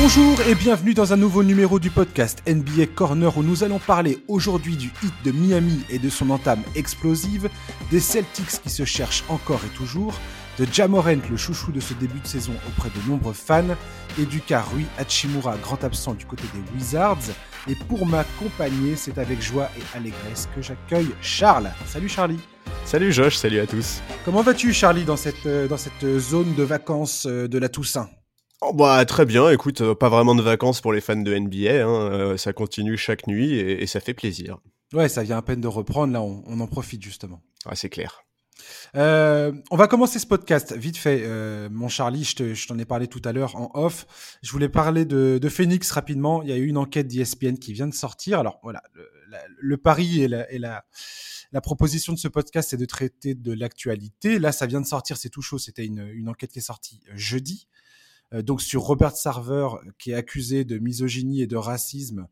Bonjour et bienvenue dans un nouveau numéro du podcast NBA Corner où nous allons parler aujourd'hui du hit de Miami et de son entame explosive, des Celtics qui se cherchent encore et toujours, de Jamorent, le chouchou de ce début de saison auprès de nombreux fans, et du cas Rui Hachimura, grand absent du côté des Wizards. Et pour m'accompagner, c'est avec joie et allégresse que j'accueille Charles. Salut Charlie. Salut Josh, salut à tous. Comment vas-tu Charlie dans cette, euh, dans cette zone de vacances euh, de la Toussaint? Oh bah très bien, écoute, euh, pas vraiment de vacances pour les fans de NBA, hein, ça continue chaque nuit et, ça fait plaisir. Ouais, ça vient à peine de reprendre, là on, on en profite justement. Ah, c'est clair. Euh, on va commencer ce podcast vite fait. Euh, mon Charlie, je t'en ai parlé tout à l'heure en off. Je voulais parler de, de, Phoenix rapidement. Il y a eu une enquête d'ESPN qui vient de sortir. Alors voilà, le, le pari et, la, et la, la, proposition de ce podcast, c'est de traiter de l'actualité. Là, ça vient de sortir, c'est tout chaud. C'était une, une, enquête qui est sortie euh, jeudi. Euh, donc sur Robert Sarver, qui est accusé de misogynie et de racisme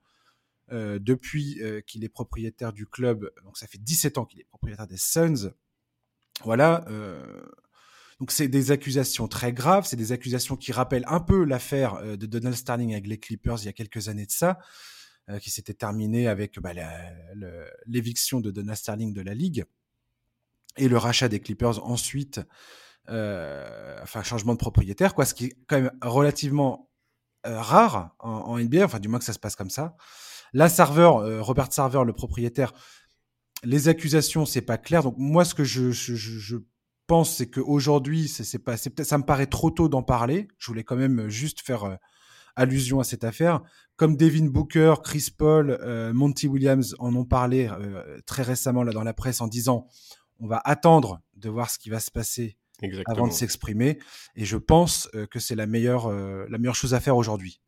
euh, depuis euh, qu'il est propriétaire du club. Donc ça fait 17 ans qu'il est propriétaire des Suns. Voilà. Euh, donc c'est des accusations très graves, c'est des accusations qui rappellent un peu l'affaire euh, de Donald Sterling avec les Clippers il y a quelques années de ça, qui s'était terminée avec bah, l'éviction de Donald Sterling de la ligue et le rachat des Clippers ensuite, enfin changement de propriétaire, quoi, ce qui est quand même relativement euh, rare en, NBA, enfin du moins que ça se passe comme ça. Là, Server, Robert Server, le propriétaire, les accusations, c'est pas clair. Donc moi, ce que je, je, je pense, c'est qu'aujourd'hui, c'est pas, ça me paraît trop tôt d'en parler. Je voulais quand même juste faire euh, allusion à cette affaire. Comme Devin Booker, Chris Paul, euh, Monty Williams en ont parlé euh, très récemment là dans la presse en disant, on va attendre de voir ce qui va se passer Exactement. avant de s'exprimer. Et je pense euh, que c'est la meilleure, euh, la meilleure chose à faire aujourd'hui.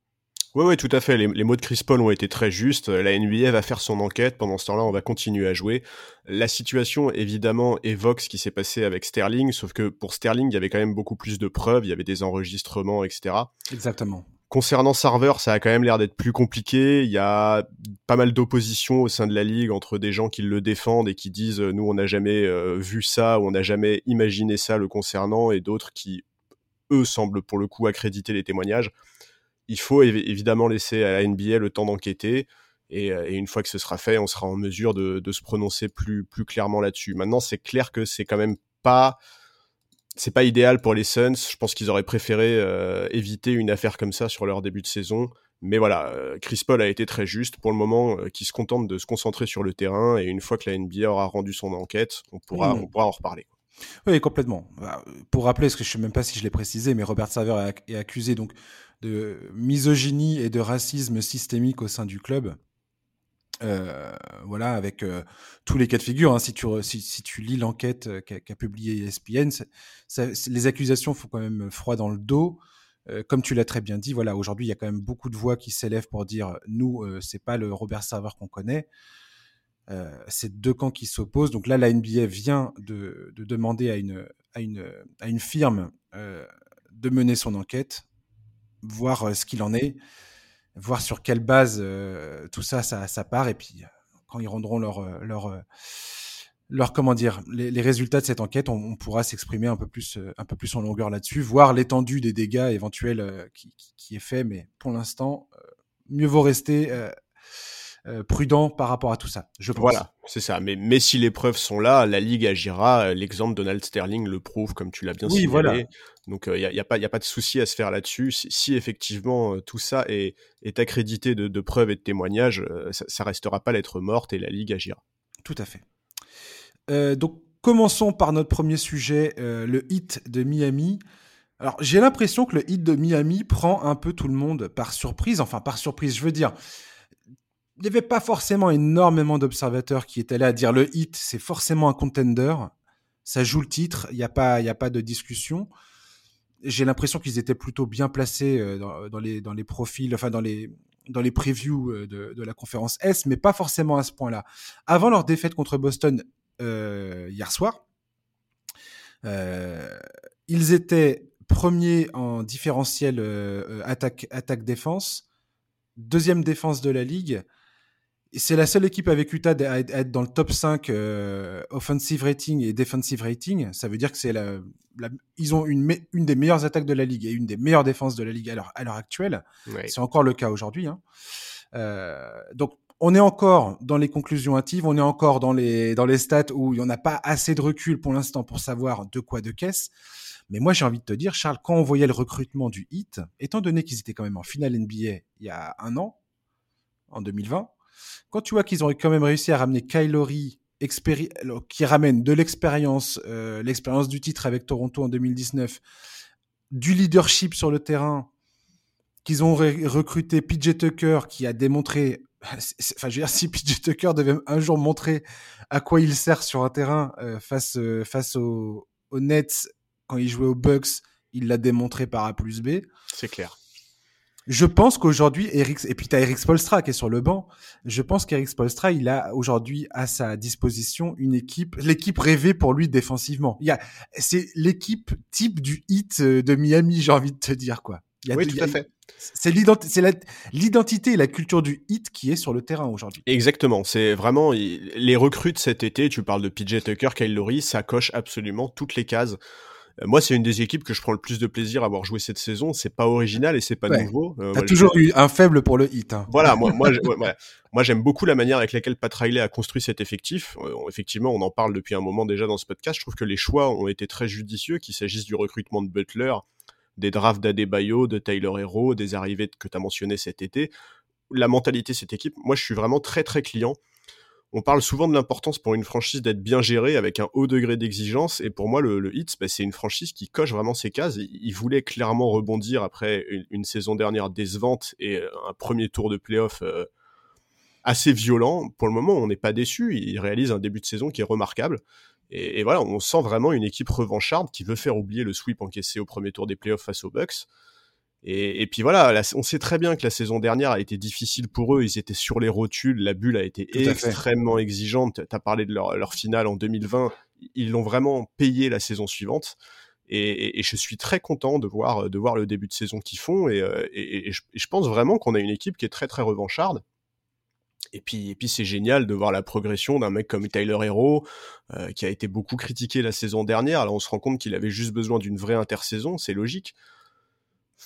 Oui, oui, tout à fait. Les, les, mots de Chris Paul ont été très justes. La NBA va faire son enquête. Pendant ce temps-là, on va continuer à jouer. La situation, évidemment, évoque ce qui s'est passé avec Sterling, sauf que pour Sterling, il y avait quand même beaucoup plus de preuves. Il y avait des enregistrements, etc. Exactement. Concernant Server, ça a quand même l'air d'être plus compliqué. Il y a pas mal d'opposition au sein de la ligue entre des gens qui le défendent et qui disent nous on n'a jamais euh, vu ça ou on n'a jamais imaginé ça le concernant et d'autres qui eux semblent pour le coup accréditer les témoignages il faut évidemment laisser à la NBA le temps d'enquêter. Et, et, une fois que ce sera fait, on sera en mesure de, de se prononcer plus, plus clairement là-dessus. Maintenant, c'est clair que c'est quand même pas, c'est pas idéal pour les Suns. Je pense qu'ils auraient préféré euh, éviter une affaire comme ça sur leur début de saison. Mais voilà, euh, Chris Paul a été très juste pour le moment, euh, qui se contente de se concentrer sur le terrain. Et une fois que la NBA aura rendu son enquête, on pourra, mmh. on pourra en reparler. Oui, complètement. Bah, pour rappeler, parce que je sais même pas si je l'ai précisé, mais Robert Saver est accusé donc de misogynie et de racisme systémique au sein du club. Euh, voilà, avec euh, tous les cas de figure. Hein, si, tu, si, tu lis l'enquête euh, qu'a qu publiée ESPN, ça, les accusations font quand même froid dans le dos. Euh, comme tu l'as très bien dit, voilà, aujourd'hui, il y a quand même beaucoup de voix qui s'élèvent pour dire nous, c'est pas le Robert Server qu'on connaît. C'est deux camps qui s'opposent. Donc là, la NBA vient de, de, demander à une, à une, à une firme de mener son enquête voir ce qu'il en est, voir sur quelle base euh, tout ça, ça, ça, part, et puis quand ils rendront leur, euh, leur, comment dire, les, résultats de cette enquête, on, pourra s'exprimer un peu plus, un peu plus en longueur là-dessus, voir l'étendue des dégâts éventuels qui, qui, qui, est fait, mais pour l'instant, mieux vaut rester euh, prudent par rapport à tout ça. Je pense. Voilà, c'est ça. Mais, mais si les preuves sont là, la Ligue agira. L'exemple Donald Sterling le prouve, comme tu l'as bien oui, signalé. Voilà. Donc il euh, n'y a, a, pas, y a pas de souci à se faire là-dessus. Si, si, effectivement euh, tout ça est, est accrédité de, de, preuves et de témoignages, euh, ça, ça restera pas lettre morte et la Ligue agira. Tout à fait. Euh, donc commençons par notre premier sujet, le hit de Miami. Alors j'ai l'impression que le hit de Miami prend un peu tout le monde par surprise. Enfin par surprise, je veux dire il n'y avait pas forcément énormément d'observateurs qui étaient là à dire le hit, c'est forcément un contender. Ça joue le titre, il n'y a, pas, a pas de discussion. J'ai l'impression qu'ils étaient plutôt bien placés euh, dans, dans, les, dans profils, enfin dans les, dans previews euh, de, la conférence S, mais pas forcément à ce point-là. Avant leur défaite contre Boston euh, hier soir, euh, ils étaient premiers en différentiel euh, attaque-défense, deuxième défense de la ligue c'est la seule équipe avec Utah à être dans le top 5 euh, offensive rating et defensive rating. Ça veut dire que c'est la, ils ont une, une des meilleures attaques de la ligue et une des meilleures défenses de la ligue à l'heure, à l'heure actuelle. C'est encore le cas aujourd'hui. Hein. Euh, donc, on est encore dans les conclusions hâtives, on est encore dans les, dans les stats où il n'y en a pas assez de recul pour l'instant pour savoir de quoi de caisse. Mais moi, j'ai envie de te dire, Charles, quand on voyait le recrutement du HIT, étant donné qu'ils étaient quand même en finale NBA il y a un an, en 2020, quand tu vois qu'ils ont quand même réussi à ramener Kylori, qui ramène de l'expérience, euh, l'expérience du titre avec Toronto en 2019, du leadership sur le terrain, qu'ils ont recruté PJ Tucker qui a démontré, enfin je veux dire si PJ Tucker devait un jour montrer à quoi il sert sur un terrain euh, face euh, face aux, aux Nets quand il jouait aux Bucks, il l'a démontré par A plus B. C'est clair. Je pense qu'aujourd'hui, Eric, et puis tu as Eric Spolstra qui est sur le banc. Je pense qu'Eric Spolstra, il a aujourd'hui à sa disposition une équipe, l'équipe rêvée pour lui défensivement. Il y a, c'est l'équipe type du hit euh, de Miami, j'ai envie de te dire, quoi. Il y a, oui, tout à fait. C'est l'identité et la culture du hit qui est sur le terrain aujourd'hui. Exactement. C'est vraiment les recrutes cet été. Tu parles de PJ Tucker, Kyle Lowry, ça coche absolument toutes les cases. Moi, c'est une des équipes que je prends le plus de plaisir à avoir joué cette saison. C'est pas original et c'est pas nouveau. Euh, T'as toujours eu un faible pour le hit. Hein. Voilà, moi, moi, moi, j'aime beaucoup la manière avec laquelle Pat Riley a construit cet effectif. Euh, effectivement, on en parle depuis un moment déjà dans ce podcast. Je trouve que les choix ont été très judicieux, qu'il s'agisse du recrutement de Butler, des drafts d'Adebayo, de Tyler Hero, des arrivées que tu as mentionnées cet été. La mentalité de cette équipe, moi, je suis vraiment très très client on parle souvent de l'importance pour une franchise d'être bien gérée avec un haut degré d'exigence. Et pour moi, le, Hits, bah, c'est une franchise qui coche vraiment ses cases. Il voulait clairement rebondir après une, saison dernière décevante et un premier tour de playoff euh, assez violent. Pour le moment, on n'est pas déçu. Il réalise un début de saison qui est remarquable. Et, et, voilà, on sent vraiment une équipe revancharde qui veut faire oublier le sweep encaissé au premier tour des playoffs face aux Bucks. Et, puis voilà, on sait très bien que la saison dernière a été difficile pour eux. Ils étaient sur les rotules, la bulle a été extrêmement exigeante. Tu as parlé de leur, finale en 2020. Ils l'ont vraiment payé la saison suivante. Et, je suis très content de voir, de voir le début de saison qu'ils font. Et, euh, je, pense vraiment qu'on a une équipe qui est très très revancharde. Et puis, et puis c'est génial de voir la progression d'un mec comme Tyler Hero, euh, qui a été beaucoup critiqué la saison dernière. Là, on se rend compte qu'il avait juste besoin d'une vraie intersaison, c'est logique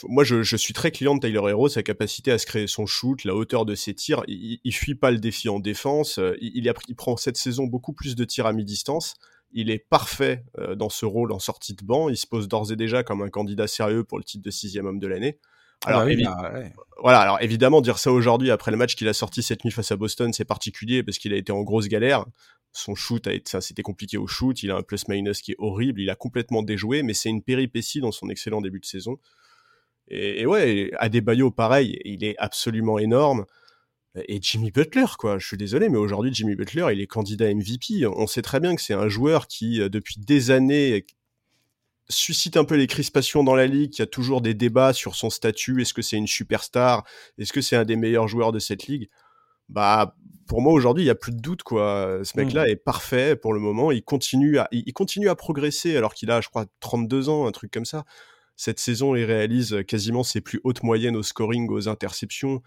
moi, je, je, suis très client de Tyler Hero, sa capacité à se créer son shoot, la hauteur de ses tirs. Il, il fuit pas le défi en défense. Euh, il, a, il prend cette saison beaucoup plus de tirs à mi-distance. Il est parfait euh, dans ce rôle en sortie de banc. Il se pose d'ores et déjà comme un candidat sérieux pour le titre de sixième homme de l'année. Ah alors, bah voilà. Alors évidemment, dire ça aujourd'hui après le match qu'il a sorti cette nuit face à Boston, c'est particulier parce qu'il a été en grosse galère. Son shoot a été, ça c'était compliqué au shoot. Il a un plus minus qui est horrible. Il a complètement déjoué, mais c'est une péripétie dans son excellent début de saison. Et, et ouais, Adebayo, pareil, il est absolument énorme. Et Jimmy Butler, quoi. Je suis désolé, mais aujourd'hui, Jimmy Butler, il est candidat MVP. On sait très bien que c'est un joueur qui, euh, depuis des années, suscite un peu les crispations dans la ligue. Il y a toujours des débats sur son statut. Est-ce que c'est une superstar? Est-ce que c'est un des meilleurs joueurs de cette ligue? Bah, pour moi, aujourd'hui, il y a plus de doute, quoi. Ce mec-là mm. est parfait pour le moment. Il continue à, il continue à progresser alors qu'il a, je crois, 32 ans, un truc comme ça. Cette saison, il réalise quasiment ses plus hautes moyennes au scoring, aux interceptions.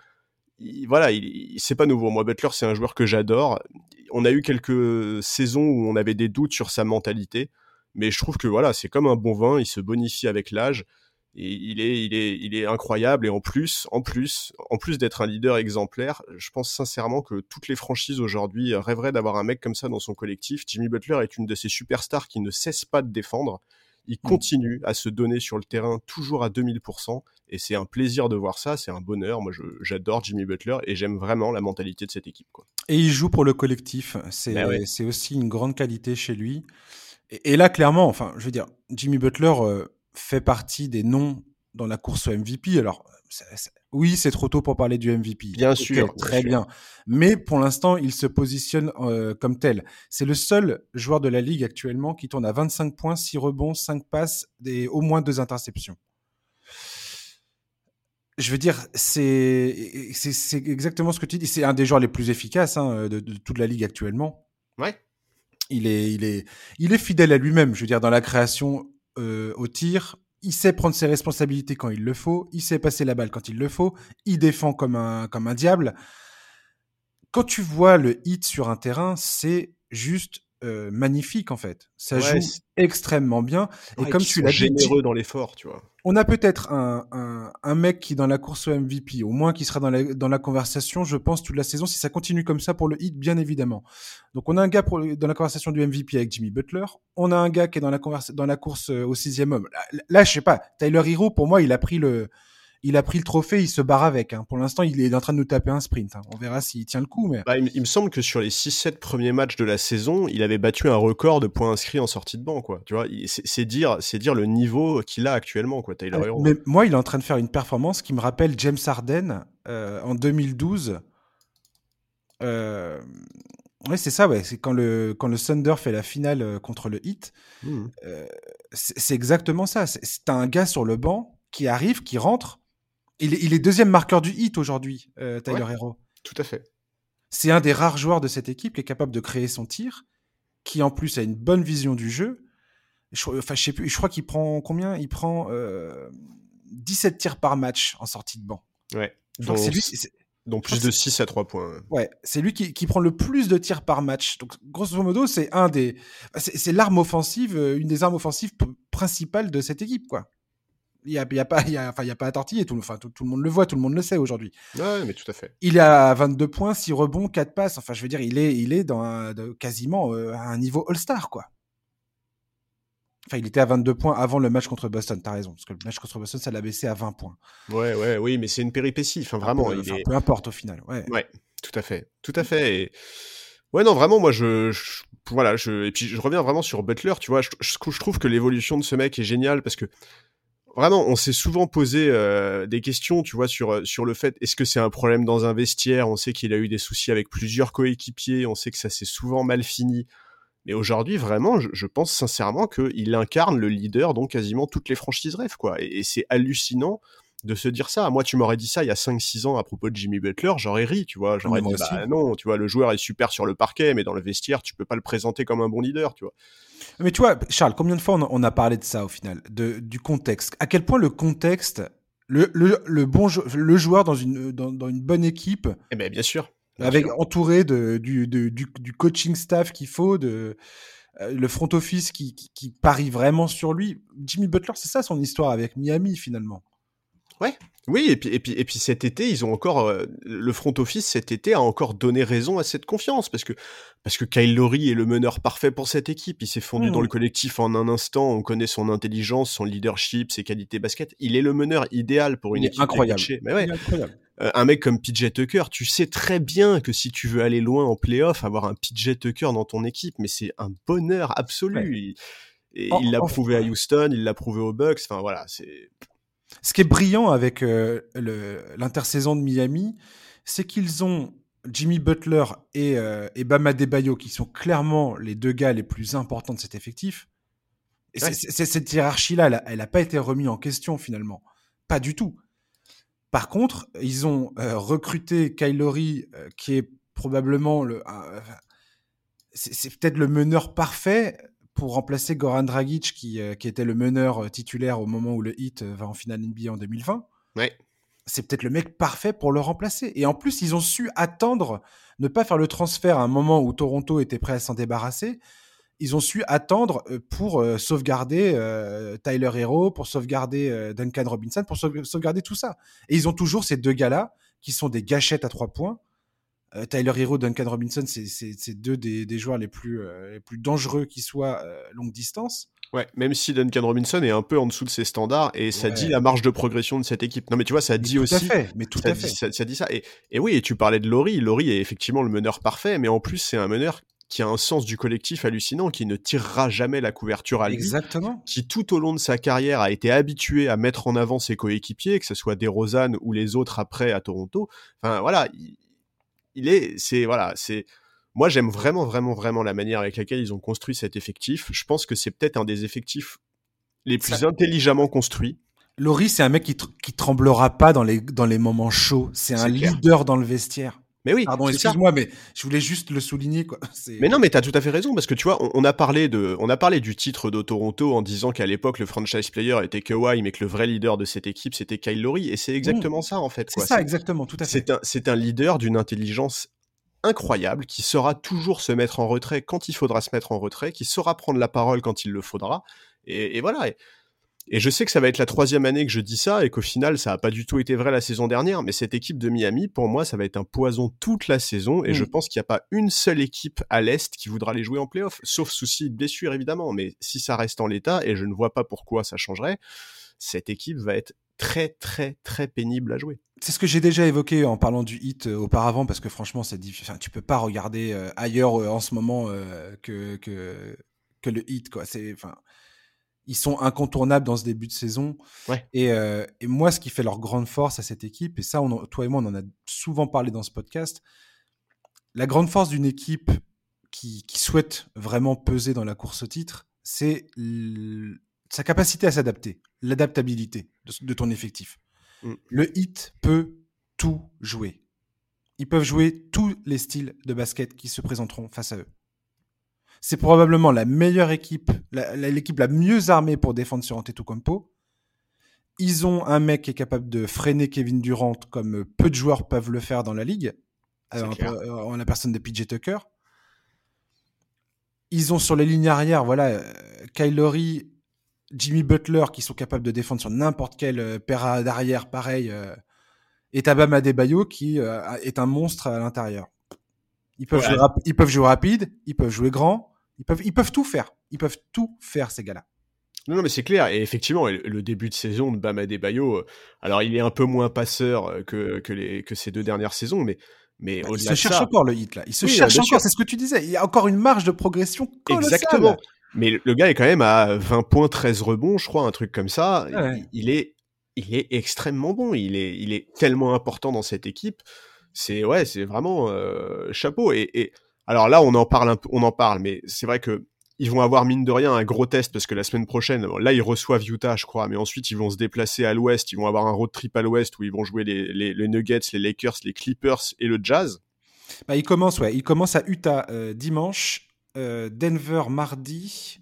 voilà, il, c'est pas nouveau. Moi, Butler, c'est un joueur que j'adore. On a eu quelques saisons où on avait des doutes sur sa mentalité, mais je trouve que voilà, c'est comme un bon vin, il se bonifie avec l'âge. Et il est, il est, il est incroyable. Et en plus, en plus, en plus d'être un leader exemplaire, je pense sincèrement que toutes les franchises aujourd'hui rêveraient d'avoir un mec comme ça dans son collectif. Jimmy Butler est une de ces superstars qui ne cesse pas de défendre il mmh. continue à se donner sur le terrain toujours à 2000%. Et c'est un plaisir de voir ça, c'est un bonheur. Moi, j'adore Jimmy Butler et j'aime vraiment la mentalité de cette équipe. Quoi. Et il joue pour le collectif. C'est ben aussi une grande qualité chez lui. Et, là, clairement, enfin, je veux dire, Jimmy Butler euh, fait partie des noms dans la course au MVP. Alors, oui, c'est trop tôt pour parler du MVP. Bien sûr. Très bien. Mais pour l'instant, il se positionne euh, comme tel. C'est le seul joueur de la ligue actuellement qui tourne à 25 points, 6 rebonds, 5 passes et au moins 2 interceptions. Je veux dire, c'est c'est exactement ce que tu dis. C'est un des joueurs les plus efficaces hein, de, toute la ligue actuellement. Ouais. Il est, il est, il est fidèle à lui-même. Je veux dire, dans la création euh, au tir, il sait prendre ses responsabilités quand il le faut, il sait passer la balle quand il le faut, il défend comme un, comme un diable. quand tu vois le hit sur un terrain, c'est juste euh, magnifique en fait. Ça joue extrêmement bien. et comme tu l'as généreux dans l'effort, tu vois. On a peut-être un, un, un, mec qui dans la course au MVP, au moins qui sera dans la, dans la conversation, je pense, toute la saison, si ça continue comme ça pour le hit, bien évidemment. Donc on a un gars pour, dans la conversation du MVP avec Jimmy Butler. On a un gars qui est dans la, dans la course euh, au sixième homme. Là, là, je sais pas, Tyler Hero, pour moi, il a pris le, il a pris le trophée, il se barre avec. Hein. Pour l'instant, il est en train de nous taper un sprint. Hein. On verra s'il tient le coup. Mais... Bah, il, me semble que sur les 6-7 premiers matchs de la saison, il avait battu un record de points inscrits en sortie de banc. Quoi. Tu vois, c'est dire, c'est dire le niveau qu'il a actuellement, quoi, Tyler Hero. Mais moi, il est en train de faire une performance qui me rappelle James Harden euh, en 2012. Euh... Ouais, c'est ça, ouais. C'est quand le, quand le Thunder fait la finale euh, contre le Heat. Mmh. Euh, c'est exactement ça. C'est un gars sur le banc qui arrive, qui rentre, il est, deuxième marqueur du hit aujourd'hui, euh, Tyler Hero. Tout à fait. C'est un des rares joueurs de cette équipe qui est capable de créer son tir, qui en plus a une bonne vision du jeu. Je, enfin, je sais plus, je crois qu'il prend combien? Il prend 17 euh, tirs par match en sortie de banc. Ouais. Donc, c'est lui. Donc plus de 6 à 3 points. Ouais, c'est lui qui, qui, prend le plus de tirs par match. Donc grosso modo, c'est un des, c'est l'arme offensive, euh, une des armes offensives principales de cette équipe, quoi il n'y a, y a, pas, y a, enfin, y a pas à tortiller. Tout, enfin, tout, le monde le voit, tout le monde le sait aujourd'hui. Ouais, mais tout à fait. Il est à 22 points, 6 rebonds, 4 passes. Enfin, je veux dire, il est, il est dans un, quasiment euh, à un niveau All-Star, quoi. Enfin, il était à 22 points avant le match contre Boston, t'as raison. Parce que le match contre Boston, ça l'a baissé à 20 points. Ouais, ouais, oui, mais c'est une péripétie. Enfin, vraiment. Peu, peu importe au final. Ouais. ouais, tout à fait. Tout à fait. Et... Ouais, non, vraiment, moi, je, voilà, je, et puis je reviens vraiment sur Butler, tu vois, je, je, je trouve que l'évolution de ce mec est géniale parce que vraiment, on s'est souvent posé euh, des questions, tu vois, sur euh, sur le fait est-ce que c'est un problème dans un vestiaire? On sait qu'il a eu des soucis avec plusieurs coéquipiers, on sait que ça s'est souvent mal fini. Mais aujourd'hui, vraiment, je, pense sincèrement qu'il incarne le leader dont quasiment toutes les franchises rêvent, quoi. Et, c'est hallucinant de se dire ça. Moi, tu m'aurais dit ça il y a 5-6 ans à propos de Jimmy Butler, j'aurais ri, tu vois. J'aurais dit, bah non, tu vois, le joueur est super sur le parquet, mais dans le vestiaire, tu peux pas le présenter comme un bon leader, tu vois. Mais tu vois, Charles, combien de fois on a, parlé de ça au final, de, du contexte? À quel point le contexte, le, le, le bon le joueur dans une, dans, dans, une bonne équipe. Eh bien, bien sûr. avec entouré de, du, du, du, coaching staff qu'il faut, de euh, le front office qui, qui, qui parie vraiment sur lui. Jimmy Butler, c'est ça son histoire avec Miami finalement. Ouais. Oui, et puis, et puis, et puis cet été, ils ont encore euh, le front office cet été a encore donné raison à cette confiance parce que parce que Kyle Lowry est le meneur parfait pour cette équipe. Il s'est fondu dans le collectif en un instant. On connaît son intelligence, son leadership, ses qualités basket. Il est le meneur idéal pour une équipe incroyable. Mais ouais, incroyable. Euh, un mec comme PJ Tucker, tu sais très bien que si tu veux aller loin en playoff, avoir un PJ Tucker dans ton équipe, mais c'est un bonheur absolu. et il l'a prouvé à Houston, il l'a prouvé aux Bucks. Enfin voilà, c'est ce qui est brillant avec euh, l'intersaison de Miami, c'est qu'ils ont Jimmy Butler et, euh, et Bama Debayo, qui sont clairement les deux gars les plus importants de cet effectif. Et cette hiérarchie-là, elle n'a pas été remise en question finalement. Pas du tout. Par contre, ils ont euh, recruté Kyle Lowry, qui est probablement le. c'est peut-être le meneur parfait pour remplacer Goran Dragic, qui, euh, qui était le meneur euh, titulaire au moment où le Heat euh, va en finale NBA en 2020. Ouais. C'est peut-être le mec parfait pour le remplacer. Et en plus, ils ont su attendre, ne pas faire le transfert à un moment où Toronto était prêt à s'en débarrasser. Ils ont su attendre pour sauvegarder Tyler Hero, pour sauvegarder Duncan Robinson, pour sauvegarder tout ça. Et ils ont toujours ces deux gars-là, qui sont des gâchettes à trois points, euh, Tyler Hero, Duncan Robinson, c'est deux des, joueurs les plus, euh, les plus dangereux qui soient euh, longue distance. Ouais, même si Duncan Robinson est un peu en dessous de ses standards et ça dit la marge de progression de cette équipe. Non, mais tu vois, ça dit aussi. fait, mais tout ça à dit, fait. Ça, dit ça. Et, et, oui, et tu parlais de Laurie. Laurie est effectivement le meneur parfait, mais en plus, c'est un meneur qui a un sens du collectif hallucinant, qui ne tirera jamais la couverture à lui. Exactement. Qui tout au long de sa carrière a été habitué à mettre en avant ses coéquipiers, que ce soit DeRozan ou les autres après à Toronto. Enfin voilà, il est, c'est voilà, c'est. Moi, j'aime vraiment, vraiment, vraiment la manière avec laquelle ils ont construit cet effectif. Je pense que c'est peut-être un des effectifs les plus intelligemment construits. Laurie, c'est un mec qui, qui tremblera pas dans les, dans les moments chauds. C'est un leader dans le vestiaire. Mais oui. Pardon, excuse-moi, mais je voulais juste le souligner, quoi. Mais non, mais t'as tout à fait raison, parce que tu vois, on, a parlé de, on a parlé du titre de Toronto en disant qu'à l'époque, le franchise player était Kawhi, mais que le vrai leader de cette équipe, c'était Kyle Lowry, et c'est exactement mmh. ça, en fait. C'est ça, exactement, tout à fait. C'est un, leader d'une intelligence incroyable, qui saura toujours se mettre en retrait quand il faudra se mettre en retrait, qui saura prendre la parole quand il le faudra. Et, voilà. Et, je sais que ça va être la troisième année que je dis ça et qu'au final, ça n'a pas du tout été vrai la saison dernière. Mais cette équipe de Miami, pour moi, ça va être un poison toute la saison. Et je mm. pense qu'il n'y a pas une seule équipe à l'Est qui voudra les jouer en playoff. Sauf souci de blessure, évidemment. Mais si ça reste en l'état, et je ne vois pas pourquoi ça changerait, cette équipe va être très très très pénible à jouer. C'est ce que j'ai déjà évoqué en parlant du hit euh, auparavant parce que franchement c'est difficile. Enfin, tu peux pas regarder euh, ailleurs euh, en ce moment que, que que le hit quoi. C'est enfin ils sont incontournables dans ce début de saison. Ouais. Et, et, moi ce qui fait leur grande force à cette équipe et ça on, toi et moi on en a souvent parlé dans ce podcast. La grande force d'une équipe qui, qui souhaite vraiment peser dans la course au titre, c'est sa capacité à s'adapter, l'adaptabilité de, ton effectif. Mm. Le hit peut tout jouer. Ils peuvent jouer tous les styles de basket qui se présenteront face à eux. C'est probablement la meilleure équipe, l'équipe la, mieux armée pour défendre sur Antetokounmpo. Ils ont un mec qui est capable de freiner Kevin Durant comme peu de joueurs peuvent le faire dans la ligue, euh, en la personne de PJ Tucker. Ils ont sur les lignes arrière, voilà, euh, Kyle Jimmy Butler qui sont capables de défendre sur n'importe quel euh, d'arrière pareil euh, et Tabam Adebayo qui euh, est un monstre à l'intérieur. Ils peuvent, jouer ils peuvent jouer rapide, ils peuvent jouer grand, ils peuvent, ils peuvent tout faire. Ils peuvent tout faire, ces gars-là. Non, non, mais c'est clair. Et effectivement, le début de saison de Bam Adebayo, alors il est un peu moins passeur que, que, les, que ces deux dernières saisons, mais, mais bah, il se cherche encore le hit là. Il se cherche encore. C'est ce que tu disais. Il y a encore une marge de progression colossale. Exactement. Mais le gars est quand même à 20 points, 13 rebonds, je crois, un truc comme ça. Il, est, il est extrêmement bon. Il est, il est tellement important dans cette équipe. C'est ouais, c'est vraiment euh, chapeau. Et, alors là, on en parle un peu, on en parle, mais c'est vrai que ils vont avoir mine de rien un gros test parce que la semaine prochaine, là ils reçoivent Utah, je crois, mais ensuite ils vont se déplacer à l'Ouest. Ils vont avoir un road trip à l'Ouest où ils vont jouer les, les, Nuggets, les Lakers, les Clippers et le Jazz. Bah, ils commencent, ouais, ils commencent à Utah euh, dimanche euh, Denver mardi,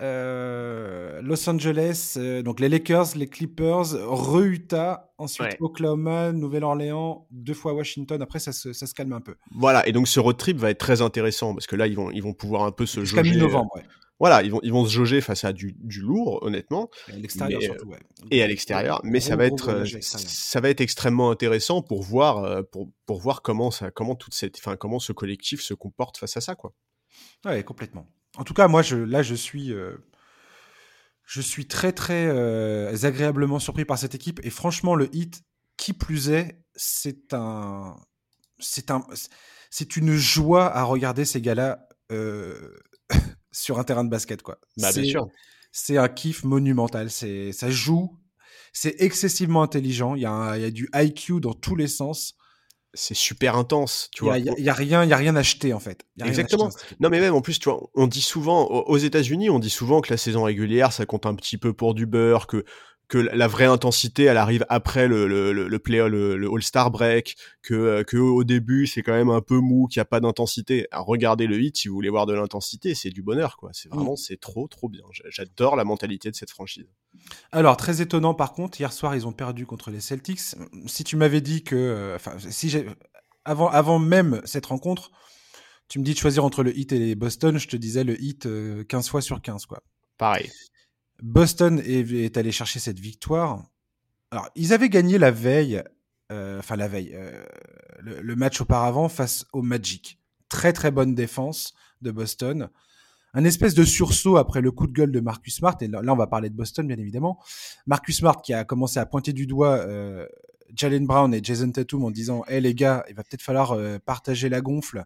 euh, Los Angeles, euh, donc les Lakers, les Clippers, re-Utah, ensuite Oklahoma, Nouvelle-Orléans, deux fois Washington. Après, ça se, ça se, calme un peu. Voilà, et donc ce road trip va être très intéressant parce que là, ils vont, ils vont pouvoir un peu se Jusqu'à mi-novembre, Voilà, ils vont, ils vont se jauger face à du, du lourd, honnêtement. Et à l'extérieur surtout, ouais. Et à l'extérieur, mais ça va être, ça va être extrêmement intéressant pour voir, pour, pour voir comment ça, comment toute cette, enfin, comment ce collectif se comporte face à ça, quoi. Ouais, complètement. En tout cas, moi, je, là, je suis, euh, je suis très, très euh, agréablement surpris par cette équipe. Et franchement, le hit, qui plus est, c'est un, c'est un, c'est une joie à regarder ces gars-là euh, sur un terrain de basket, quoi. Bah, bien sûr. C'est un kiff monumental. C'est, ça joue. C'est excessivement intelligent. Il y, a il y a du IQ dans tous les sens c'est super intense, tu vois. Il y, a rien, il y a rien acheté en fait. Exactement. non mais même en plus, tu vois, on dit souvent aux États-Unis, on dit souvent que la saison régulière, ça compte un petit peu pour du beurre, que que la vraie intensité, elle arrive après le le le, play, le, All-Star break, que euh, que au début c'est quand même un peu mou, qu'il n'y a pas d'intensité. Regardez le hit si vous voulez voir de l'intensité, c'est du bonheur quoi. C'est vraiment c'est trop trop bien. J'adore la mentalité de cette franchise. Alors très étonnant par contre, hier soir ils ont perdu contre les Celtics. Si tu m'avais dit que, euh, enfin si j'ai avant avant même cette rencontre, tu me dis de choisir entre le hit et les Boston, je te disais le hit 15 euh, fois sur 15 quoi. Pareil. Boston est, allé chercher cette victoire. Alors, ils avaient gagné la veille, euh, enfin la veille, euh, le, match auparavant face au Magic. Très très bonne défense de Boston. Un espèce de sursaut après le coup de gueule de Marcus Smart. Et là, on va parler de Boston, bien évidemment. Marcus Smart qui a commencé à pointer du doigt euh, Jalen Brown et Jason Tatum en disant "Hé les gars, il va peut-être falloir partager la gonfle."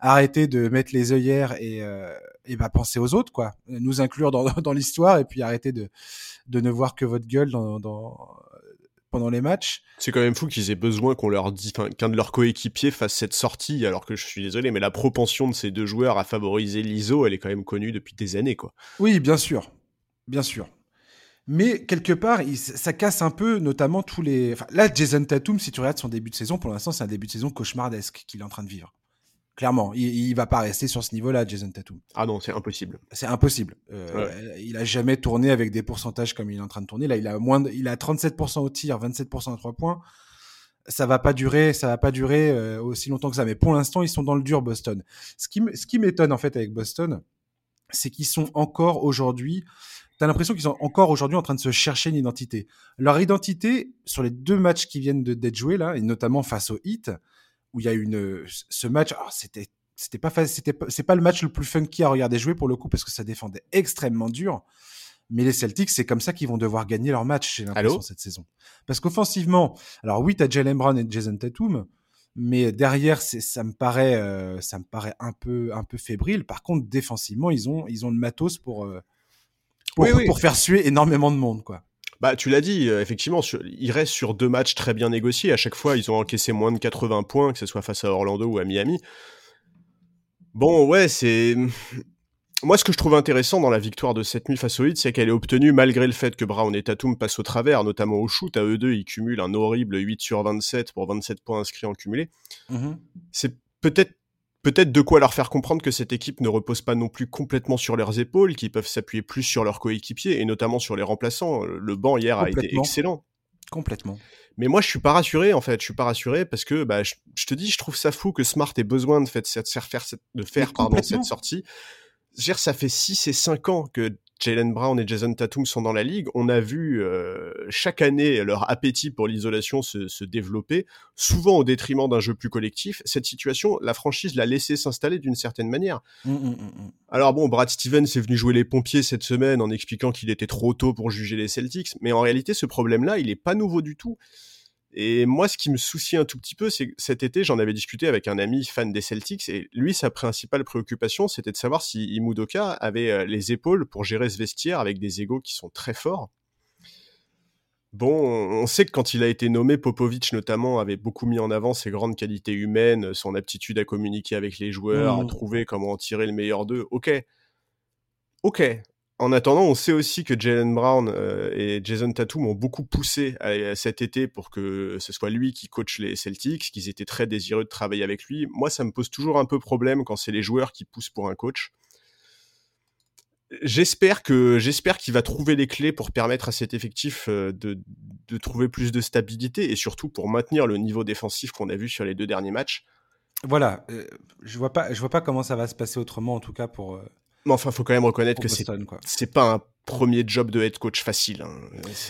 Arrêter de mettre les œillères et, euh, et bah, penser aux autres, quoi. Nous inclure dans, dans l'histoire et puis arrêter de, de ne voir que votre gueule dans, dans pendant les matchs. C'est quand même fou qu'ils aient besoin qu'on leur dise, qu'un de leurs coéquipiers fasse cette sortie, alors que je suis désolé, mais la propension de ces deux joueurs à favoriser l'ISO, elle est quand même connue depuis des années, quoi. Oui, bien sûr, bien sûr. Mais quelque part, ça casse un peu, notamment tous les. Enfin, là, Jason Tatum, si tu regardes son début de saison, pour l'instant, c'est un début de saison cauchemardesque qu'il est en train de vivre. Clairement, il, il va pas rester sur ce niveau-là, Jason Tatum. Ah non, c'est impossible. C'est impossible. Euh, Il a jamais tourné avec des pourcentages comme il est en train de tourner. Là, il a moins, il a 37% au tir, 27% à 3 points. ça va pas durer, ça va pas durer euh, aussi longtemps que ça. Mais pour l'instant, ils sont dans le dur, Boston. Ce qui, ce qui m'étonne en fait avec Boston, c'est qu'ils sont encore aujourd'hui. T'as l'impression qu'ils sont encore aujourd'hui en train de se chercher une identité. Leur identité sur les deux matchs qui viennent d'être joués là, et notamment face au Heat, où il y a une ce match, oh, c'était c'était pas c'était c'est pas le match le plus funky à regarder jouer pour le coup parce que ça défendait extrêmement dur. Mais les Celtics, c'est comme ça qu'ils vont devoir gagner leur match, j'ai l'impression, cette saison. Parce qu'offensivement, alors oui, t'as Jalen Brown et Jason Tatum, mais derrière, c'est, ça me paraît, euh, ça me paraît un peu, un peu fébrile. Par contre, défensivement, ils ont, ils ont le matos pour, euh, pour, pour faire suer énormément de monde, quoi. Bah, tu l'as dit, euh, effectivement, ils restent sur deux matchs très bien négociés. À chaque fois, ils ont encaissé moins de 80 points, que ce soit face à Orlando ou à Miami. Bon, ouais, c'est moi, ce que je trouve intéressant dans la victoire de cette nuit face au Heat, c'est qu'elle est obtenue malgré le fait que Brown et Tatum passent au travers, notamment au shoot. À eux deux, ils cumulent un horrible 8 sur 27 pour 27 points inscrits en cumulé. Mm-hmm. C'est peut-être peut-être de quoi leur faire comprendre que cette équipe ne repose pas non plus complètement sur leurs épaules, qu'ils peuvent s'appuyer plus sur leurs coéquipiers et notamment sur les remplaçants. Le banc hier a été excellent. Complètement. Mais moi, je suis pas rassuré, en fait. Je suis pas rassuré parce que, bah, je, te dis, je trouve ça fou que Smart ait besoin de, fait, de faire, de faire pardon, cette sortie dire, ça fait 6 et 5 ans que Jalen Brown et Jason Tatum sont dans la ligue. On a vu euh, chaque année leur appétit pour l'isolation se, se, développer, souvent au détriment d'un jeu plus collectif. Cette situation, la franchise l'a laissé s'installer d'une certaine manière. Mmh, mmh, mmh, Alors bon, Brad Stevens est venu jouer les pompiers cette semaine en expliquant qu'il était trop tôt pour juger les Celtics, mais en réalité, ce problème-là, il est pas nouveau du tout. Et moi, ce qui me soucie un tout petit peu, c'est que cet été, j'en avais discuté avec un ami fan des Celtics, et lui, sa principale préoccupation, c'était de savoir si Imudoka avait euh, les épaules pour gérer ce vestiaire avec des égaux qui sont très forts. Bon, on sait que quand il a été nommé, Popovic notamment avait beaucoup mis en avant ses grandes qualités humaines, son aptitude à communiquer avec les joueurs, à mmh. trouver comment en tirer le meilleur d'eux. Ok, ok, en attendant, on sait aussi que Jalen Brown euh, et Jason Tatum ont beaucoup poussé cet été pour que ce soit lui qui coach les Celtics, qu'ils étaient très désireux de travailler avec lui. Moi, ça me pose toujours un peu problème quand c'est les joueurs qui poussent pour un coach. J'espère que j'espère qu'il va trouver les clés pour permettre à cet effectif euh, de, de trouver plus de stabilité et surtout pour maintenir le niveau défensif qu'on a vu sur les deux derniers matchs. Voilà, euh, je vois pas, je vois pas comment ça va se passer autrement en tout cas pour mais enfin, faut quand même reconnaître que c'est c'est pas un premier job de head coach facile. Hein.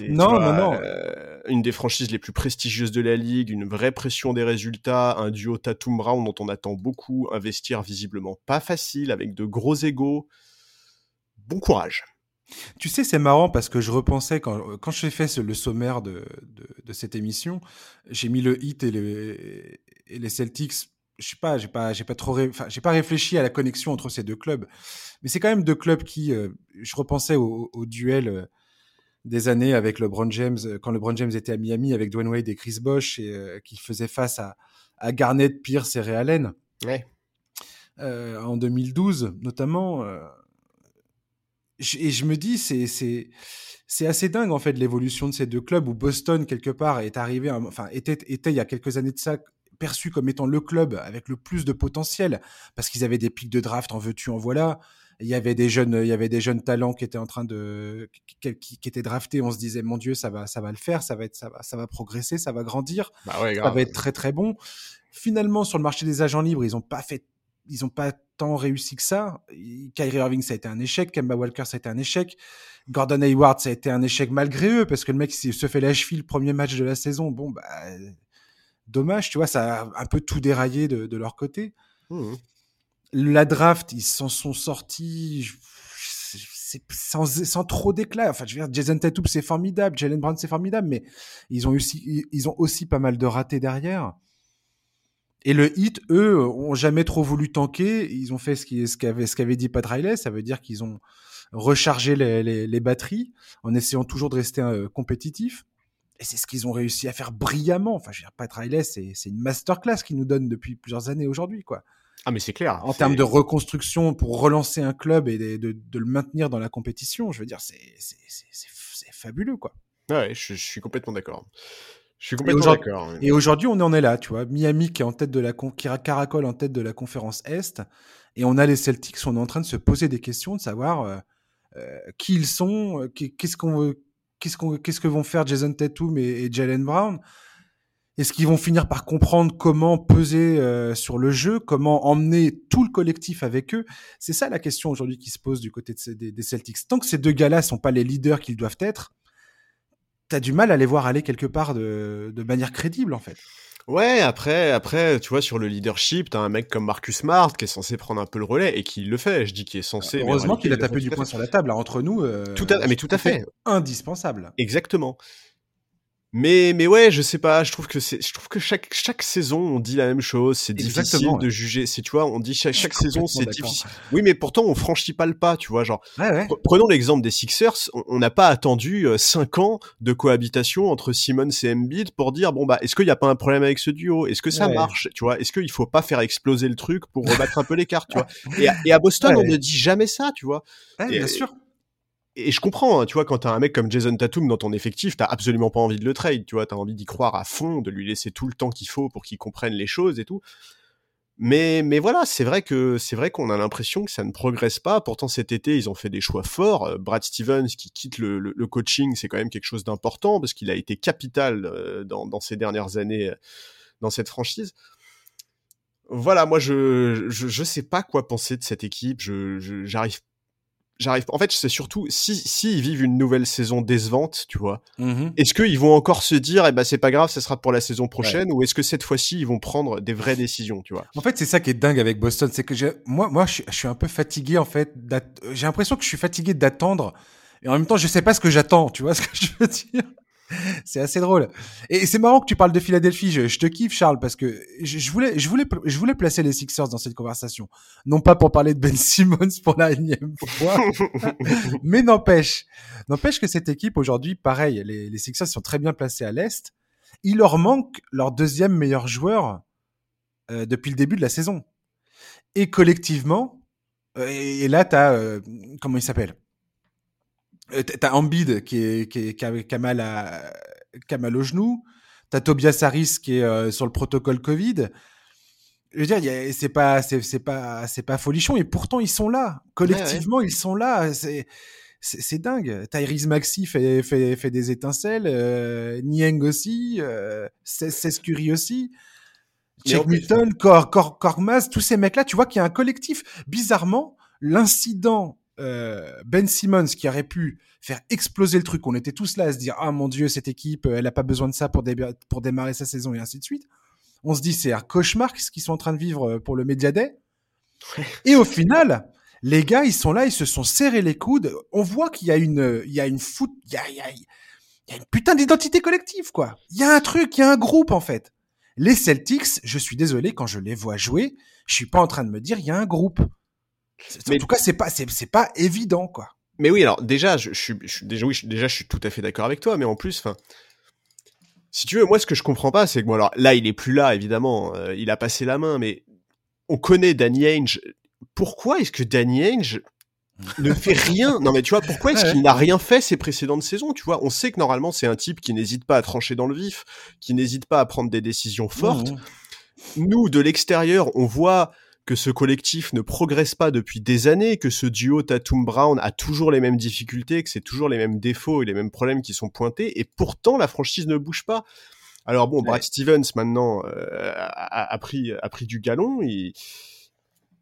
Non, non, non. Euh, une des franchises les plus prestigieuses de la ligue, une vraie pression des résultats, un duo Tatum Brown dont on attend beaucoup, investir visiblement pas facile avec de gros égaux. Bon courage. Tu sais, c'est marrant parce que je repensais quand, quand j'ai fait le sommaire de, de, de cette émission, j'ai mis le hit et les Celtics je sais pas, j'ai pas, j'ai pas trop, enfin, j'ai pas réfléchi à la connexion entre ces deux clubs, mais c'est quand même deux clubs qui, euh, je repensais au, duel euh, des années avec LeBron James, euh, quand LeBron James était à Miami avec Dwayne Wade et Chris Bosh et qui faisait face à, à Garnett, Pierce et Ray Allen. Ouais. en 2012, notamment. et je me dis, c'est, c'est, c'est assez dingue en fait l'évolution de ces deux clubs où Boston quelque part est arrivé, enfin était, était il y a quelques années de ça perçu comme étant le club avec le plus de potentiel parce qu'ils avaient des pics de draft en veux-tu en voilà. Il y avait des jeunes il y avait des jeunes talents qui étaient en train de qui, qui, étaient draftés. On se disait mon dieu ça va ça va le faire ça va être ça va ça va progresser ça va grandir. Bah ça va être très très bon. Finalement sur le marché des agents libres ils ont pas fait ils ont pas tant réussi que ça. Kyrie Irving ça a été un échec. Kemba Walker ça a été un échec. Gordon Hayward ça a été un échec malgré eux parce que le mec se fait la cheville le premier match de la saison bon bah dommage, tu vois, ça a un peu tout déraillé de, leur côté. Mmh. La draft, ils s'en sont sortis sans, sans, trop d'éclat. Enfin, je veux dire, Jason Tatum, c'est formidable, Jalen Brown, c'est formidable, mais ils ont, aussi, ils ont aussi pas mal de ratés derrière. Et le hit, eux, ont jamais trop voulu tanker. Ils ont fait ce qu'avait ce qu'avait dit Pat Riley. Ça veut dire qu'ils ont rechargé les, les, batteries en essayant toujours de rester euh, compétitifs. Et c'est ce qu'ils ont réussi à faire brillamment. Enfin, je veux dire, Pat Riley, c'est, c'est une masterclass qu'ils nous donnent depuis plusieurs années aujourd'hui, quoi. Ah, mais c'est clair. En termes de reconstruction pour relancer un club et de, de, de, le maintenir dans la compétition, je veux dire, c'est, c'est, c'est, fabuleux, quoi. Ouais, je, je, suis complètement d'accord. Je suis complètement d'accord. Et aujourd'hui, on en est là, tu vois. Miami qui est en tête de la qui caracole en tête de la conférence Est, et on a les Celtics. On est en train de se poser des questions, de savoir euh, euh, qui ils sont, qu'est-ce qu'on qu'est-ce, que vont faire Jason Tatum et, Jalen Brown? Est-ce qu'ils vont finir par comprendre comment peser euh, sur le jeu, comment emmener tout le collectif avec eux? C'est ça la question aujourd'hui qui se pose du côté des, Celtics. Tant que ces deux gars-là sont pas les leaders qu'ils doivent être, t'as du mal à les voir aller quelque part de manière crédible en fait. Ouais, après, après, tu vois, sur le leadership, t'as un mec comme Marcus Smart qui est censé prendre un peu le relais et qui le fait. Je dis qu'il est censé. Heureusement qu'il a tapé du poing sur la table. Là, entre nous, euh, tout à, mais tout à fait. Indispensable. Exactement. Mais, mais ouais, je sais pas, je trouve que c'est, je trouve que chaque, chaque saison, on dit la même chose, c'est difficile de juger, c'est, tu vois, on dit chaque, chaque saison, c'est difficile. Oui, mais pourtant, on franchit pas le pas, tu vois, genre. Prenons l'exemple des Sixers, on n'a pas attendu 5 euh, ans de cohabitation entre Simmons et Embiid pour dire, bon, bah, est-ce qu'il n'y a pas un problème avec ce duo? Est-ce que ça marche? Tu vois, est-ce qu'il faut pas faire exploser le truc pour rebattre un peu les cartes, tu vois? Et à, et à Boston, on ne dit jamais ça, tu vois? bien sûr et je comprends, hein, tu vois, quand t'as un mec comme Jason Tatum dans ton effectif, t'as absolument pas envie de le trade, tu vois, t'as envie d'y croire à fond, de lui laisser tout le temps qu'il faut pour qu'il comprenne les choses et tout. Mais, mais voilà, c'est vrai que c'est vrai qu'on a l'impression que ça ne progresse pas. Pourtant, cet été, ils ont fait des choix forts. Euh, Brad Stevens qui quitte le, coaching, c'est quand même quelque chose d'important parce qu'il a été capital euh, dans, ces dernières années euh, dans cette franchise. Voilà, moi, je, je, je sais pas quoi penser de cette équipe. Je, j'arrive j'arrive en fait c'est surtout si si ils vivent une nouvelle saison décevante tu vois mmh est-ce qu'ils vont encore se dire eh ben c'est pas grave ça sera pour la saison prochaine ou est-ce que cette fois-ci ils vont prendre des vraies décisions tu vois? En fait c'est ça qui est dingue avec Boston c'est que moi moi je, suis un peu fatigué en fait j'ai l'impression que je suis fatigué d'attendre et en même temps je sais pas ce que j'attends tu vois ce que je veux dire? C'est assez drôle. Et c'est marrant que tu parles de Philadelphie. Je, te kiffe, Charles, parce que je, voulais, je, voulais, je voulais placer les Sixers dans cette conversation. Non pas pour parler de Ben Simmons pour la énième fois, mais n'empêche. N'empêche que cette équipe, aujourd'hui, pareil, les, les Sixers sont très bien placés à l'Est. Il leur manque leur deuxième meilleur joueur euh, depuis le début de la saison. Et collectivement, euh, et, là, tu as, euh, comment il s'appelle? T'as Ambide qui, est, qui, est, qui, a, qui, a mal à, qui a mal au genou. T'as Tobias Harris qui est euh, sur le protocole Covid. Je veux dire, c'est pas, c'est pas, c'est pas folichon. Et pourtant, ils sont là. Collectivement, ils sont là. C'est, c'est dingue. Tyrese Maxi fait, fait, fait des étincelles. Euh, Niang aussi. Euh, Sescuri aussi. Check Newton, Kor, Kormaz, tous ces mecs-là, tu vois qu'il y a un collectif. Bizarrement, l'incident euh, Ben Simmons qui aurait pu faire exploser le truc. On était tous là à se dire ah mon dieu cette équipe euh, elle a pas besoin de ça pour, pour démarrer sa saison et ainsi de suite. On se dit c'est un cauchemar ce qu'ils sont en train de vivre euh, pour le Media Day. Et au final, les gars ils sont là, ils se sont serrés les coudes. On voit qu'il y a une il y a une foot il y a, il y a, il y a une putain d'identité collective quoi. Il y a un truc, il y a un groupe en fait. Les Celtics, je suis désolé quand je les vois jouer, je suis pas en train de me dire il y a un groupe. Mais en tout cas, c'est pas, c'est, pas évident, quoi. Mais oui, alors déjà, je, suis, déjà, oui, déjà, je suis tout à fait d'accord avec toi, mais en plus, enfin, si tu veux, moi, ce que je comprends pas, c'est que bon, alors là, il est plus là, évidemment, euh, il a passé la main, mais on connaît Danny Ainge. Pourquoi est-ce que Danny Ainge ne fait rien? Non, mais tu vois, pourquoi est-ce qu'il n'a rien fait ces précédentes saisons? Tu vois, on sait que normalement, c'est un type qui n'hésite pas à trancher dans le vif, qui n'hésite pas à prendre des décisions fortes. Mmh. Nous, de l'extérieur, on voit que ce collectif ne progresse pas depuis des années, que ce duo Tatum Brown a toujours les mêmes difficultés, que c'est toujours les mêmes défauts et les mêmes problèmes qui sont pointés, et pourtant la franchise ne bouge pas. Alors bon, Brad Stevens maintenant euh, a, pris a pris du galon. Et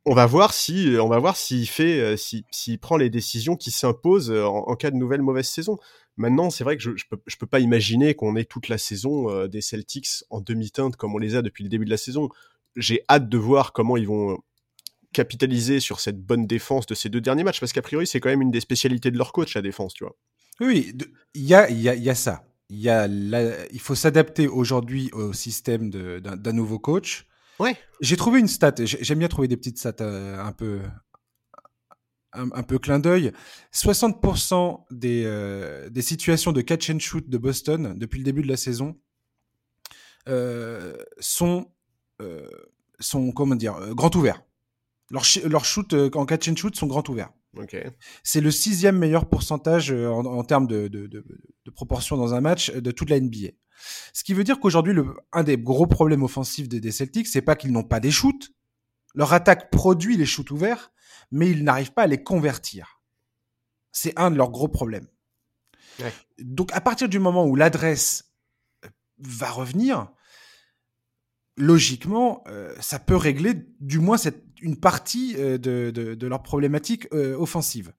on va voir si on va voir s'il fait euh, s'il prend les décisions qui s'imposent en, cas de nouvelle mauvaise saison. Maintenant, c'est vrai que je, je, peux, je peux pas imaginer qu'on ait toute la saison euh, des Celtics en demi-teinte comme on les a depuis le début de la saison j'ai hâte de voir comment ils vont capitaliser sur cette bonne défense de ces deux derniers matchs, parce qu'a priori, c'est quand même une des spécialités de leur coach, la défense, tu vois. Oui, il y a, y, a, y a ça. Il, y a il faut s'adapter aujourd'hui au système d'un nouveau coach. Ouais. J'ai trouvé une stat, j'aime bien trouver des petites stats euh, un peu un, peu clin d'œil. 60% des, euh, des situations de catch and shoot de Boston depuis le début de la saison euh, sont sont, comment dire, euh, grand ouverts. Leurs leur shoot euh, en catch and shoot sont grand ouverts. C'est le sixième meilleur pourcentage en, termes de, de, de, de, proportion dans un match de toute la NBA. Ce qui veut dire qu'aujourd'hui, un des gros problèmes offensifs des, des Celtics, c'est pas qu'ils n'ont pas des shoots. Leur attaque produit les shoots ouverts, mais ils n'arrivent pas à les convertir. C'est un de leurs gros problèmes. Donc, à partir du moment où l'adresse va revenir, logiquement, euh, ça peut régler du moins cette, une partie euh, de, de, de, leur problématique euh, offensive.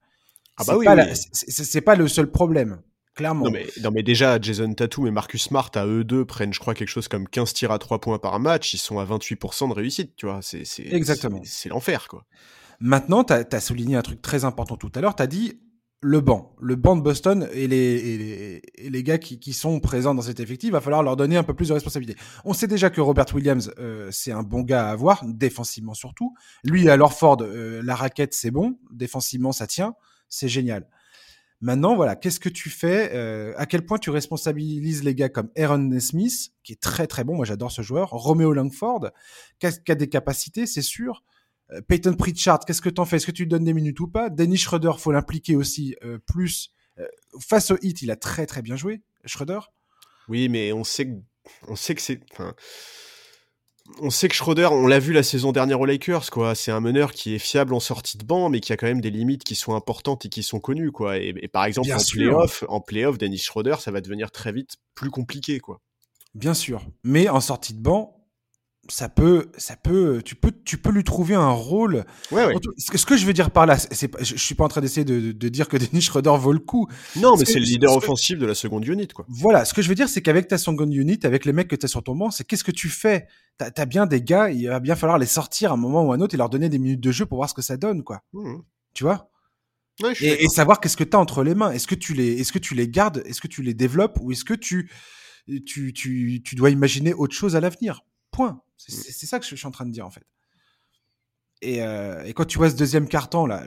Ah bah oui, oui. c'est pas le seul problème. Clairement. Non mais, non mais déjà, Jason Tatum et Marcus Smart, à eux deux, prennent, je crois, quelque chose comme 15 tirs à 3 points par match. Ils sont à 28% de réussite, tu vois. C'est, Exactement. C'est l'enfer, quoi. Maintenant, tu as, souligné un truc très important tout à l'heure. Tu as dit le banc. Le banc de Boston et les, et les, et les gars qui, qui, sont présents dans cet effectif, il va falloir leur donner un peu plus de responsabilité. On sait déjà que Robert Williams, euh, c'est un bon gars à avoir, défensivement surtout. Lui, à Ford, euh, la raquette, c'est bon. Défensivement, ça tient. C'est génial. Maintenant, voilà, qu'est-ce que tu fais euh, À quel point tu responsabilises les gars comme Aaron Smith, qui est très très bon, moi j'adore ce joueur, Romeo Langford, qui a, qui a des capacités, c'est sûr, Peyton Pritchard, qu'est-ce que t'en fais? Est-ce que tu lui donnes des minutes ou pas? Dennis Schroeder, faut l'impliquer aussi euh, plus. Euh, face au hit, il a très très bien joué, Schroeder. Oui, mais on sait que, on sait que c'est. on sait que Schroeder, on l'a vu la saison dernière aux Lakers, quoi. C'est un meneur qui est fiable en sortie de banc, mais qui a quand même des limites qui sont importantes et qui sont connues, quoi. Et, par exemple, en playoff, en playoff, Dennis Schroeder, ça va devenir très vite plus compliqué, quoi. Bien sûr. Mais en sortie de banc, ça peut, ça peut, tu peux, tu peux lui trouver un rôle. Ouais, ouais. Ce que je veux dire par là, c'est, je, suis pas en train d'essayer de, de, dire que Denis Schroeder vaut le coup. Non, mais c'est le leader offensif de la seconde unit, quoi. Voilà, ce que je veux dire, c'est qu'avec ta seconde unit, avec les mecs que tu as sur ton banc, c'est qu'est-ce que tu fais? T'as as bien des gars, il va bien falloir les sortir à un moment ou à un autre et leur donner des minutes de jeu pour voir ce que ça donne, quoi. Mmh. Tu vois? Ouais, et, et, savoir qu'est-ce que tu as entre les mains. Est-ce que tu les, est-ce que tu les gardes? Est-ce que tu les développes? Ou est-ce que tu, tu, tu, tu dois imaginer autre chose à l'avenir? Point. Mmh. C'est ça que je suis en train de dire en fait. Et, euh, et quand tu vois ce deuxième carton là,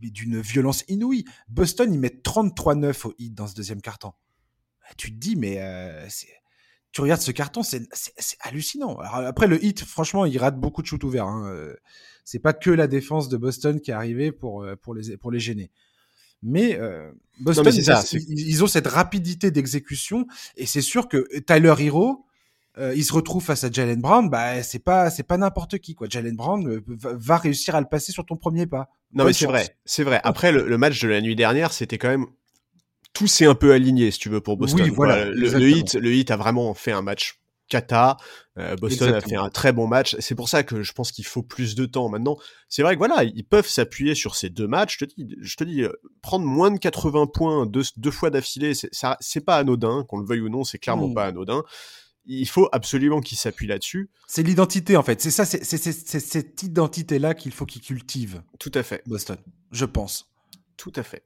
d'une violence inouïe, Boston ils mettent 33-9 au hit dans ce deuxième carton. Tu te dis mais euh, tu regardes ce carton, c'est hallucinant. après le hit, franchement, il rate beaucoup de shoots ouverts. Hein. C'est pas que la défense de Boston qui est arrivée pour euh, pour les pour les gêner. Mais euh, Boston, ça, ils, ils, ont cette rapidité d'exécution et c'est sûr que Tyler Hero, euh, il se retrouve face à Jalen Brown, bah c'est pas c'est pas n'importe qui quoi. Jalen Brown euh, va, réussir à le passer sur ton premier pas. Non mais c'est vrai, c'est vrai. Après le, match de la nuit dernière, c'était quand même tout s'est un peu aligné si tu veux pour Boston. Oui, voilà, le, le, hit le hit a vraiment fait un match cata. Euh, Boston a fait un très bon match. C'est pour ça que je pense qu'il faut plus de temps maintenant. C'est vrai que voilà, ils peuvent s'appuyer sur ces deux matchs. Je te dis, je te dis, prendre moins de 80 points deux, deux fois d'affilée, c'est pas anodin, qu'on le veuille ou non, c'est clairement hmm. pas anodin il faut absolument qu'il s'appuie là-dessus. C'est l'identité en fait. C'est ça, c'est cette identité-là qu'il faut qu'il cultive. Tout à fait. Boston, je pense. Tout à fait.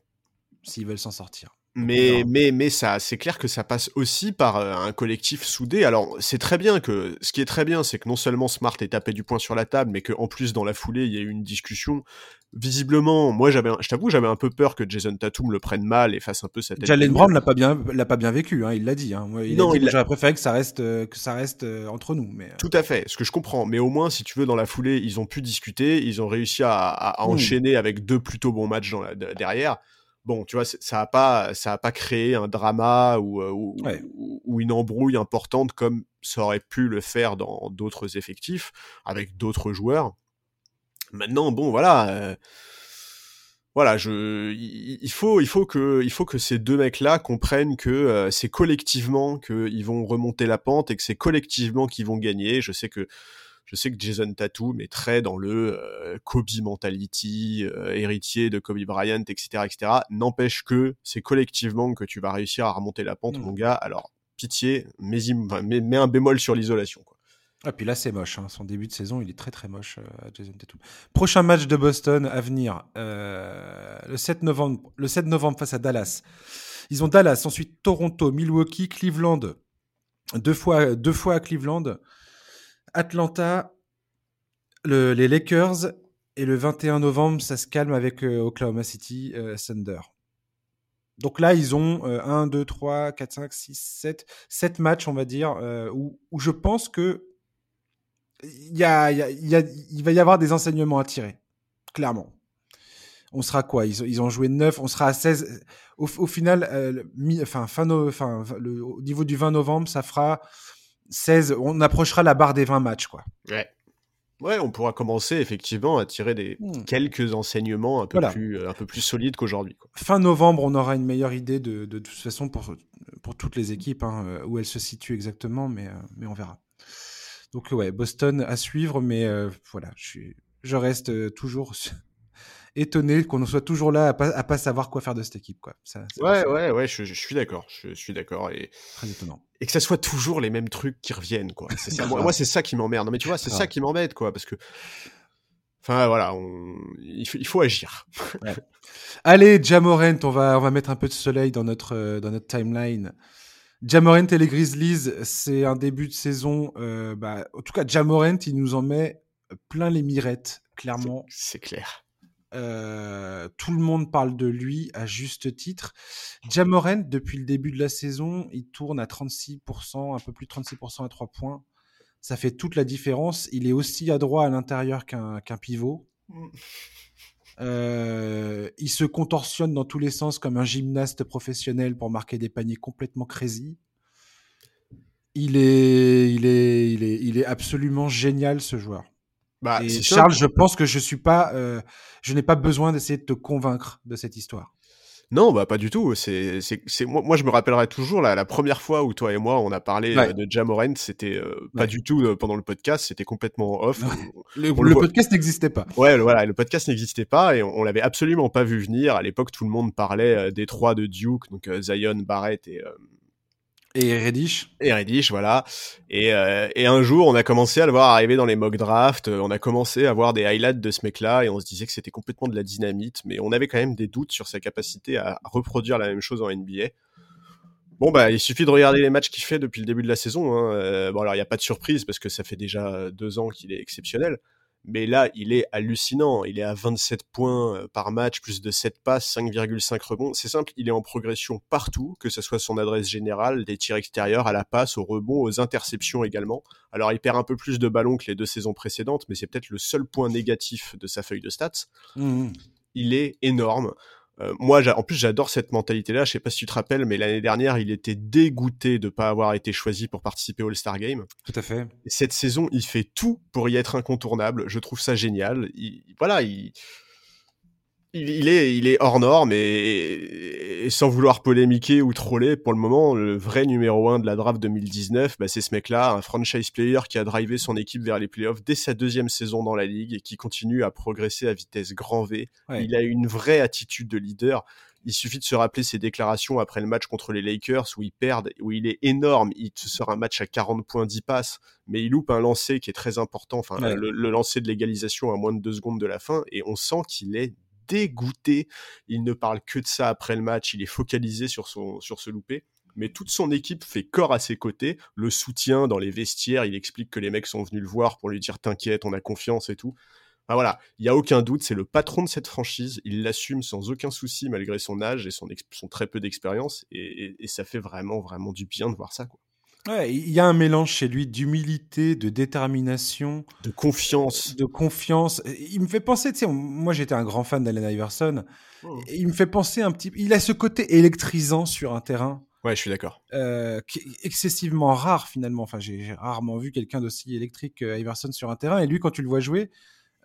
S'ils veulent s'en sortir. Mais, mais, mais ça, c'est clair que ça passe aussi par euh, un collectif soudé. Alors, c'est très bien que, ce qui est très bien, c'est que non seulement Smart ait tapé du poing sur la table, mais qu'en plus, dans la foulée, il y a eu une discussion. Visiblement, moi, j'avais, je t'avoue, j'avais un peu peur que Jason Tatum le prenne mal et fasse un peu sa tête. Jalen Brown l'a pas bien, l'a pas bien vécu, hein, il l'a dit. Hein. il non, j'aurais préféré que ça reste, euh, que ça reste euh, entre nous. Mais tout à fait, ce que je comprends. Mais au moins, si tu veux, dans la foulée, ils ont pu discuter, ils ont réussi à, à, hmm. enchaîner avec deux plutôt bons matchs dans la, derrière bon, tu vois, ça a pas, ça a pas créé un drama ou, euh, ou, une embrouille importante comme ça aurait pu le faire dans d'autres effectifs avec d'autres joueurs. Maintenant, bon, voilà. Euh, voilà, je, il faut, il faut que, il faut que ces deux mecs-là comprennent que euh, c'est collectivement qu'ils vont remonter la pente et que c'est collectivement qu'ils vont gagner. Je sais que je sais que Jason Tatum est très dans le euh, Kobe mentality, euh, héritier de Kobe Bryant, etc., etc. N'empêche que c'est collectivement que tu vas réussir à remonter la pente, mmh. mon gars. Alors, pitié, mets, mets, un bémol sur l'isolation. Quoi. Ah, puis là, c'est moche. Hein. Son début de saison, il est très très moche, euh, Jason Tatum. Prochain match de Boston à venir, le, 7 novembre, le 7 novembre face à Dallas. Ils ont Dallas, ensuite Toronto, Milwaukee, Cleveland. Deux fois, deux fois à Cleveland. Atlanta, les Lakers, et le 21 novembre, ça se calme avec euh, Oklahoma City euh, Thunder. Donc là, ils ont 1, 2, 3, 4, 5, 6, 7, 7 matchs, on va dire, euh, où, je pense que il, va y avoir des enseignements à tirer, clairement. On sera quoi? Ils, ont joué 9, on sera à 16. Au, final, au niveau du 20 novembre, ça fera 16, on approchera la barre des 20 matchs, quoi. Ouais. Ouais, on pourra commencer effectivement à tirer des hmm. quelques enseignements un peu plus euh, un peu plus solides qu'aujourd'hui. Fin novembre, on aura une meilleure idée de, de, toute façon pour pour toutes les équipes hein, euh, où elles se situent exactement, mais euh, mais on verra. Donc ouais, Boston à suivre, mais voilà, je, suis, je reste toujours étonné qu'on soit toujours là à pas, à pas savoir quoi faire de cette équipe. Quoi. Ça, ouais, ouais, ouais, je, suis d'accord. Je, suis d'accord. Et... Très étonnant. Et que ça soit toujours les mêmes trucs qui reviennent. Quoi. Ça. moi, c'est ça qui m'emmerde. Non, mais tu vois, c'est ça qui m'embête. quoi, Parce que. Enfin, voilà, on... il, faut, il faut agir. Allez, Jamorent, on va, on va mettre un peu de soleil dans notre, euh, dans notre timeline. Jamorent et les Grizzlies, c'est un début de saison. Euh, bah, en tout cas, Jamorent, il nous en met plein les mirettes, clairement. C'est clair. Euh, tout le monde parle de lui à juste titre. Jamorent, depuis le début de la saison, il tourne à 36%, un peu plus de 36% à 3 points. Ça fait toute la différence. Il est aussi adroit à l'intérieur qu'un pivot. Mm. Euh, il se contorsionne dans tous les sens comme un gymnaste professionnel pour marquer des paniers complètement crazy. Il est, il est, il est, il est absolument génial ce joueur. Bah, Charles, je pense que je suis pas, euh, je n'ai pas besoin d'essayer de te convaincre de cette histoire. Non, bah pas du tout. C'est, c'est, moi, moi, je me rappellerai toujours la, la première fois où toi et moi on a parlé euh, de Jamorent, c'était euh, pas du tout pendant le podcast, c'était complètement off. le, le podcast n'existait pas. Ouais, voilà, le podcast n'existait pas et on, on l'avait absolument pas vu venir. À l'époque, tout le monde parlait des trois de Duke, donc Zion, Barrett et et Reddish. Et Reddish, voilà. Et, euh, et, un jour, on a commencé à le voir arriver dans les mock drafts. On a commencé à voir des highlights de ce mec-là et on se disait que c'était complètement de la dynamite. Mais on avait quand même des doutes sur sa capacité à reproduire la même chose en NBA. Bon, bah, il suffit de regarder les matchs qu'il fait depuis le début de la saison. Hein. Euh, bon, alors, il n'y a pas de surprise parce que ça fait déjà deux ans qu'il est exceptionnel. Mais là, il est hallucinant. Il est à 27 points euh, par match, plus de 7 passes, 5,5 rebonds. C'est simple, il est en progression partout, que ce soit son adresse générale, des tirs extérieurs, à la passe, au rebond, aux interceptions également. Alors, il perd un peu plus de ballons que les deux saisons précédentes, mais c'est peut-être le seul point négatif de sa feuille de stats. Mmh. Il est énorme. Euh, moi, en plus, j'adore cette mentalité-là. Je sais pas si tu te rappelles, mais l'année dernière, il était dégoûté de pas avoir été choisi pour participer au All-Star Game. Tout à fait. cette saison, il fait tout pour y être incontournable. Je trouve ça génial. voilà, il, il, est, il est hors norme et, sans vouloir polémiquer ou troller, pour le moment, le vrai numéro un de la draft 2019, bah, c'est ce mec-là, un franchise player qui a drivé son équipe vers les playoffs dès sa deuxième saison dans la ligue et qui continue à progresser à vitesse grand V. Il a une vraie attitude de leader. Il suffit de se rappeler ses déclarations après le match contre les Lakers où il perd, où il est énorme. Il se sort un match à 40 points, 10 passes, mais il loupe un lancer qui est très important, enfin, le, le lancer de l'égalisation à moins de deux secondes de la fin et on sent qu'il est dégoûté. Il ne parle que de ça après le match. Il est focalisé sur, son, sur ce loupé. Mais toute son équipe fait corps à ses côtés, le soutient dans les vestiaires. Il explique que les mecs sont venus le voir pour lui dire t'inquiète, on a confiance et tout. voilà, il y a aucun doute, c'est le patron de cette franchise. Il l'assume sans aucun souci malgré son âge et son, très peu d'expérience. Et, et, ça fait vraiment, vraiment du bien de voir ça. Quoi. Ouais, il y a un mélange chez lui d'humilité, de détermination, de confiance, de confiance. Il me fait penser, tu sais, moi j'étais un grand fan d'Allen Iverson. Oh. Il me fait penser un petit, il a ce côté électrisant sur un terrain. Ouais, je suis d'accord. Euh, excessivement rare finalement. Enfin, j'ai rarement vu quelqu'un d'aussi électrique que Iverson sur un terrain. Et lui, quand tu le vois jouer,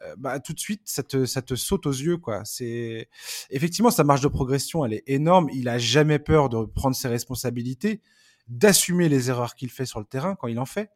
euh, bah tout de suite, ça te, ça te saute aux yeux, quoi. C'est effectivement sa marge de progression, elle est énorme. Il a jamais peur de prendre ses responsabilités d'assumer les erreurs qu'il fait sur le terrain quand il en fait.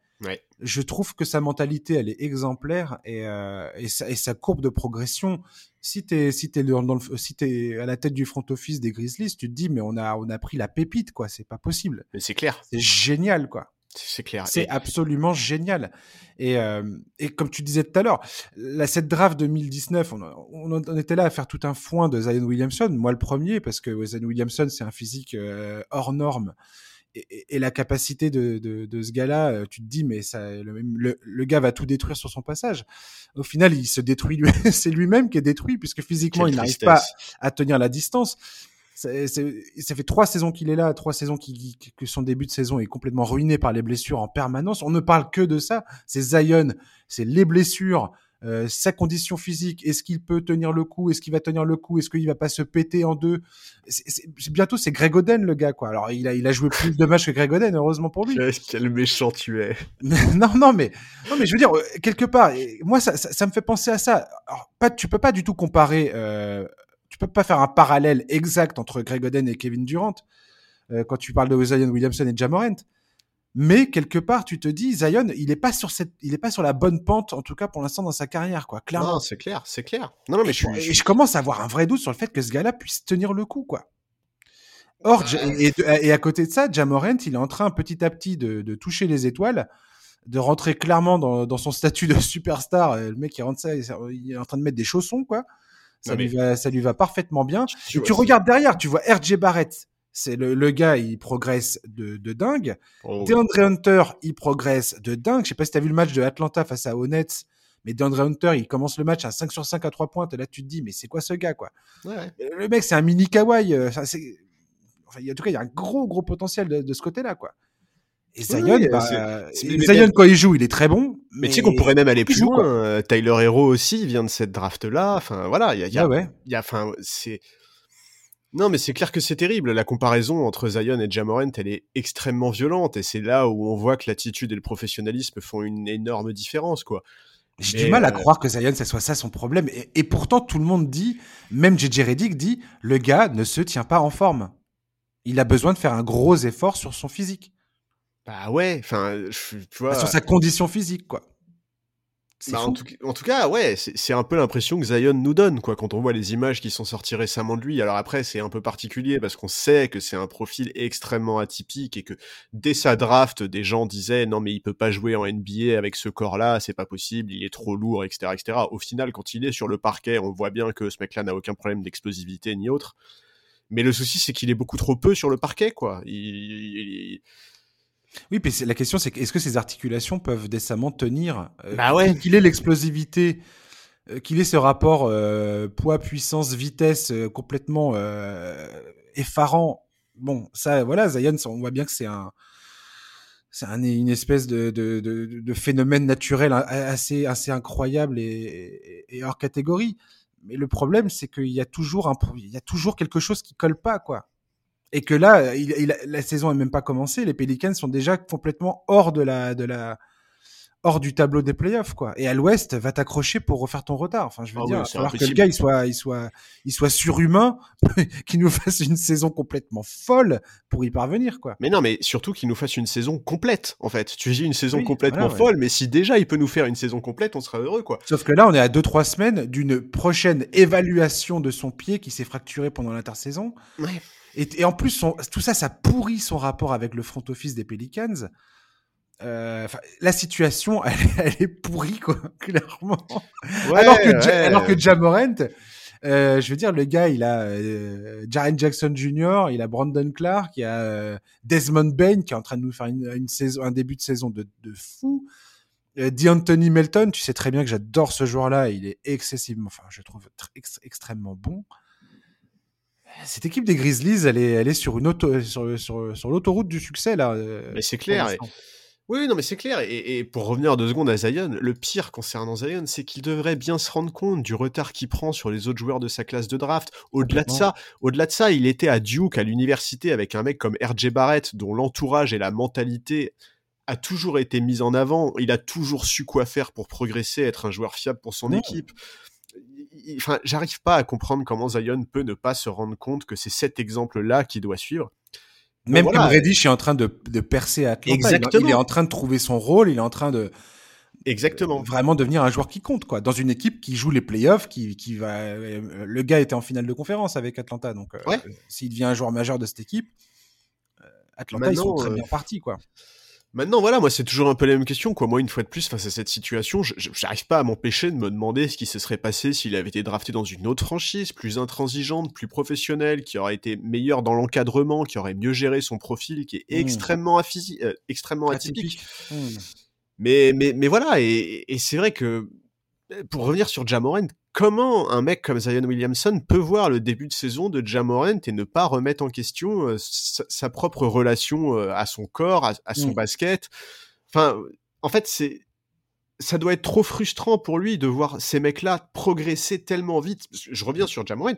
Je trouve que sa mentalité, elle est exemplaire et, euh, et, sa, courbe de progression. Si t'es si dans, le, si es à la tête du front office des Grizzlies, tu te dis mais on a on a pris la pépite quoi, c'est pas possible. Mais c'est clair. C'est génial quoi. C'est clair. C'est absolument génial. Et, euh, et comme tu disais tout à l'heure, la cette draft 2019, on, on, était là à faire tout un foin de Zion Williamson. Moi le premier parce que Zion Williamson c'est un physique euh, hors norme et, la capacité de, de, de ce gars-là, euh, tu te dis, mais ça, le, le, gars va tout détruire sur son passage. Au final, il se détruit lui, c'est lui-même qui est détruit puisque physiquement, il n'arrive pas à tenir la distance. ça fait trois saisons qu'il est là, trois saisons qui, que son début de saison est complètement ruiné par les blessures en permanence. On ne parle que de ça. C'est Zion, c'est les blessures, euh, sa condition physique, est-ce qu'il peut tenir le coup, est-ce qu'il va tenir le coup, est-ce qu'il va pas se péter en deux? C'est, bientôt c'est Greg Oden le gars quoi. Alors il a il a joué plus de matchs que Greg Oden, heureusement pour lui. Quel méchant tu es. non non mais non mais je veux dire euh, quelque part moi ça, ça, me fait penser à ça. Alors, pas tu peux pas du tout comparer euh, tu peux pas faire un parallèle exact entre Greg Oden et Kevin Durant euh, quand tu parles de Zion Williamson et Jamorant Mais quelque part, tu te dis, Zion, il est pas sur cette, il est pas sur la bonne pente, en tout cas pour l'instant dans sa carrière, quoi. Clairement. Non, c'est clair, c'est clair. Non, non, mais et, je, suis- commence à avoir un vrai doute sur le fait que ce gars-là puisse tenir le coup, quoi. Or, Ja- et, et à côté de ça, Jamorant, il est en train petit à petit de, de toucher les étoiles, de rentrer clairement dans, dans son statut de superstar. Euh, Le mec, il rentre ça, il est en train de mettre des chaussons, quoi. Ça, Non, lui, mais- va, ça lui va parfaitement bien. Tu Et tu regardes derrière, tu vois RJ Barrett. C'est le, le gars, il progresse de, de dingue. Oh, DeAndre Hunter, il progresse de dingue. Je sais pas si t'as vu le match de Atlanta face à Hornets, mais DeAndre Hunter, il commence le match à 5 sur 5 à 3 points. Et là, tu te dis, mais c'est quoi ce gars, quoi? Ouais. Euh, Le mec, c'est un mini Kawhi. euh, enfin, en tout cas, il y a un gros, gros potentiel de, de ce côté-là, quoi. Et Zion, oui, bah, Zion, quand il joue, il est très bon. Mais tu sais qu'on pourrait même aller plus joue, loin. quoi. euh, Tyler Hero aussi vient de cette draft-là. Enfin, voilà, il y a, y a- Ouais, y a, enfin, c'est. Non, mais c'est clair que c'est terrible. La comparaison entre Zion et Jamorant, elle est extrêmement violente, et c'est là où on voit que l'attitude et le professionnalisme font une énorme différence, quoi. J'ai du mal à euh, croire que Zion, ça soit ça son problème. Et, et pourtant, tout le monde dit, même JJ Redick dit, le gars ne se tient pas en forme. Il a besoin de faire un gros effort sur son physique, Bah ouais, enfin, tu vois. sur sa condition physique, quoi. Bah, en, tout, en tout cas, ouais, c'est un peu l'impression que Zion nous donne, quoi, quand on voit les images qui sont sorties récemment de lui. Alors après, c'est un peu particulier parce qu'on sait que c'est un profil extrêmement atypique et que dès sa draft, des gens disaient non mais il peut pas jouer en NBA avec ce corps-là, c'est pas possible, il est trop lourd, etc., etc. Au final, quand il est sur le parquet, on voit bien que ce mec-là n'a aucun problème d'explosivité ni autre. Mais le souci, c'est qu'il est beaucoup trop peu sur le parquet, quoi. Il, il- Oui, puis la question, c'est est-ce que ces articulations peuvent décemment tenir euh, Bah ouais. Qu'il ait l'explosivité, euh, qu'il ait ce rapport euh, poids, puissance, vitesse euh, complètement euh, effarant. Bon, ça, voilà, Zion, on voit bien que c'est un. C'est un, une espèce de, de, de, de phénomène naturel assez, assez incroyable et, et hors catégorie. Mais le problème, c'est qu'il y a toujours un, il y a toujours quelque chose qui colle pas, quoi. Et que là, il, il- la saison est même pas commencée. Les Pelicans sont déjà complètement hors de la, de la, hors du tableau des playoffs, quoi. Et à l'Ouest, va t'accrocher pour refaire ton retard. Enfin, je veux Ah dire, oui, falloir que le gars, il soit, il soit, il soit surhumain, qu'il nous fasse une saison complètement folle pour y parvenir, quoi. Mais non, mais surtout qu'il nous fasse une saison complète, en fait. Tu dis une saison Oui, complètement voilà, ouais. folle, mais si déjà il peut nous faire une saison complète, on sera heureux, quoi. Sauf que là, on est à 2-3 semaines d'une prochaine évaluation de son pied qui s'est fracturé pendant l'intersaison. Ouais. Et, et en plus, son- tout ça, ça pourrit son rapport avec le front office des Pelicans. Euh, la situation, elle, est- elle est pourrie, quoi, clairement. alors, que, ouais. alors que Jamorant, euh, je veux dire, le gars, il a euh, Jaren Jackson Jr., il a Brandon Clark, il y a euh, Desmond Bain qui est en train de nous faire une, une saison, un début de saison de, de fou. D'Anthony Melton, tu sais très bien que j'adore ce joueur-là, il est excessivement, enfin, je trouve tr- ex- extrêmement bon. Cette équipe des Grizzlies, elle est, elle est sur une auto, sur, sur, sur l'autoroute du succès là. euh, Mais c'est clair. Oui, non, mais c'est clair. Et, et pour revenir deux secondes à Zion, le pire concernant Zion, c'est qu'il devrait bien se rendre compte du retard qu'il prend sur les autres joueurs de sa classe de draft. Au-delà de ça, au-delà de ça, il était à Duke, à l'université, avec un mec comme RJ Barrett, dont l'entourage et la mentalité a toujours été mise en avant. Il a toujours su quoi faire pour progresser, être un joueur fiable pour son équipe. Enfin, j'arrive pas à comprendre comment Zion peut ne pas se rendre compte que c'est cet exemple-là qu'il doit suivre. Même voilà. comme Reddish est en train de, de percer à Atlanta. Il- Exactement. Il, est en train de trouver son rôle, il est en train de Exactement. vraiment devenir un joueur qui compte, quoi. Dans une équipe qui joue les playoffs, qui, qui va. euh, Le gars était en finale de conférence avec Atlanta, donc euh, Ouais. s'il devient un joueur majeur de cette équipe, euh, Atlanta, ils sont Maintenant, très euh, bien partis, quoi. Maintenant, voilà, moi, c'est toujours un peu la même question, quoi. Moi, une fois de plus, face à cette situation, j'arrive pas à m'empêcher de me demander ce qui se serait passé s'il avait été drafté dans une autre franchise, plus intransigeante, plus professionnelle, qui aurait été meilleur dans l'encadrement, qui aurait mieux géré son profil, qui est Mmh. extrêmement, euh, extrêmement atypique. Atypique. Hmm. Mais, mais, mais voilà, et, et c'est vrai que, pour revenir sur Jamorant, comment un mec comme Zion Williamson peut voir le début de saison de Jamorant et ne pas remettre en question euh, sa, sa propre relation euh, à son corps, à, à son basket? Enfin, en fait, c'est ça doit être trop frustrant pour lui de voir ces mecs-là progresser tellement vite. Je reviens sur Jamorant.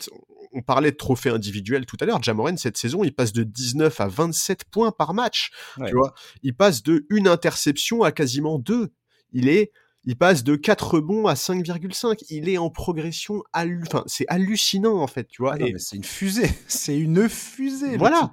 On parlait de trophée individuel tout à l'heure. Jamorant, cette saison, il passe de 19 à 27 points par match. Ouais. Tu vois, il passe de une interception à quasiment deux. Il est, il passe de 4 rebonds à 5,5. Il est en progression hallu- enfin, c'est hallucinant en fait, tu vois. Ah Et c'est une fusée. C'est une fusée. voilà.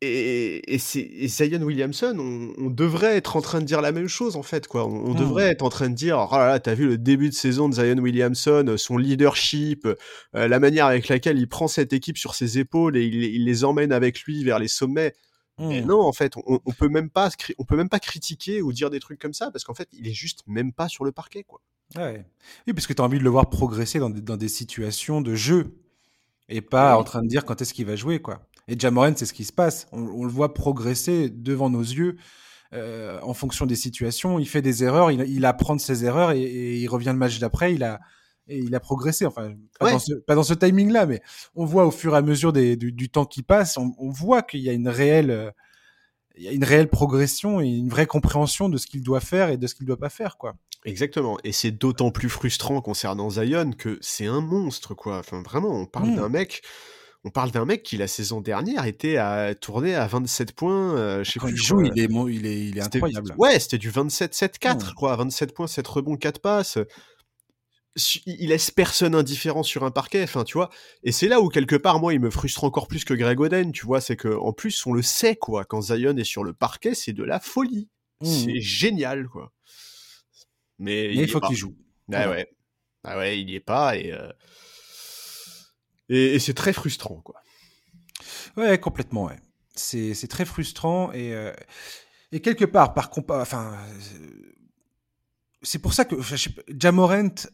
et, et, et Zion Williamson, on, on, devrait être en train de dire la même chose en fait, quoi. On, on mmh. devrait être en train de dire, oh là là, t'as vu le début de saison de Zion Williamson, son leadership, euh, la manière avec laquelle il prend cette équipe sur ses épaules et il, il les emmène avec lui vers les sommets. Mmh. non, en fait, on, on, peut même pas, on peut même pas critiquer ou dire des trucs comme ça parce qu'en fait, il est juste même pas sur le parquet, quoi. Ouais. Oui, parce que tu as envie de le voir progresser dans des, dans des situations de jeu et pas en train de dire quand est-ce qu'il va jouer, quoi. Et Jamoran, c'est ce qui se passe. On, on, le voit progresser devant nos yeux euh, en fonction des situations. Il fait des erreurs, il, il apprend de ses erreurs et, et, il revient le match d'après. Il a et il a progressé. Enfin, pas, ouais. dans, ce, pas dans ce timing-là, mais on voit au fur et à mesure des, du, du, temps qui passe, on, on voit qu'il y a une réelle euh, il y a une réelle progression et une vraie compréhension de ce qu'il doit faire et de ce qu'il doit pas faire, quoi. Exactement. Et c'est d'autant plus frustrant concernant Zion que c'est un monstre, quoi. Enfin, vraiment, on parle mmh. d'un mec on parle d'un mec qui la saison dernière était à tourner à 27 points. Euh, je sais Quand plus, il joue, il est, il est, il est incroyable. Ouais, c'était du 27-7-4, mmh. quoi. 27 points, 7 rebonds, 4 passes. Il laisse personne indifférent sur un parquet, enfin, tu vois. Et c'est là où, quelque part, moi, il me frustre encore plus que Greg Oden, tu vois. C'est que, en plus, on le sait, quoi. Quand Zion est sur le parquet, c'est de la folie. Mmh. C'est génial, quoi. Mais, Mais il, il faut qu'il joue. Ah ouais. Ah ouais, il y est pas et. Euh et, et c'est très frustrant, quoi. Ouais, complètement, ouais. C'est, c'est très frustrant et, euh, et quelque part, par compa, enfin, c'est pour ça que Jamorent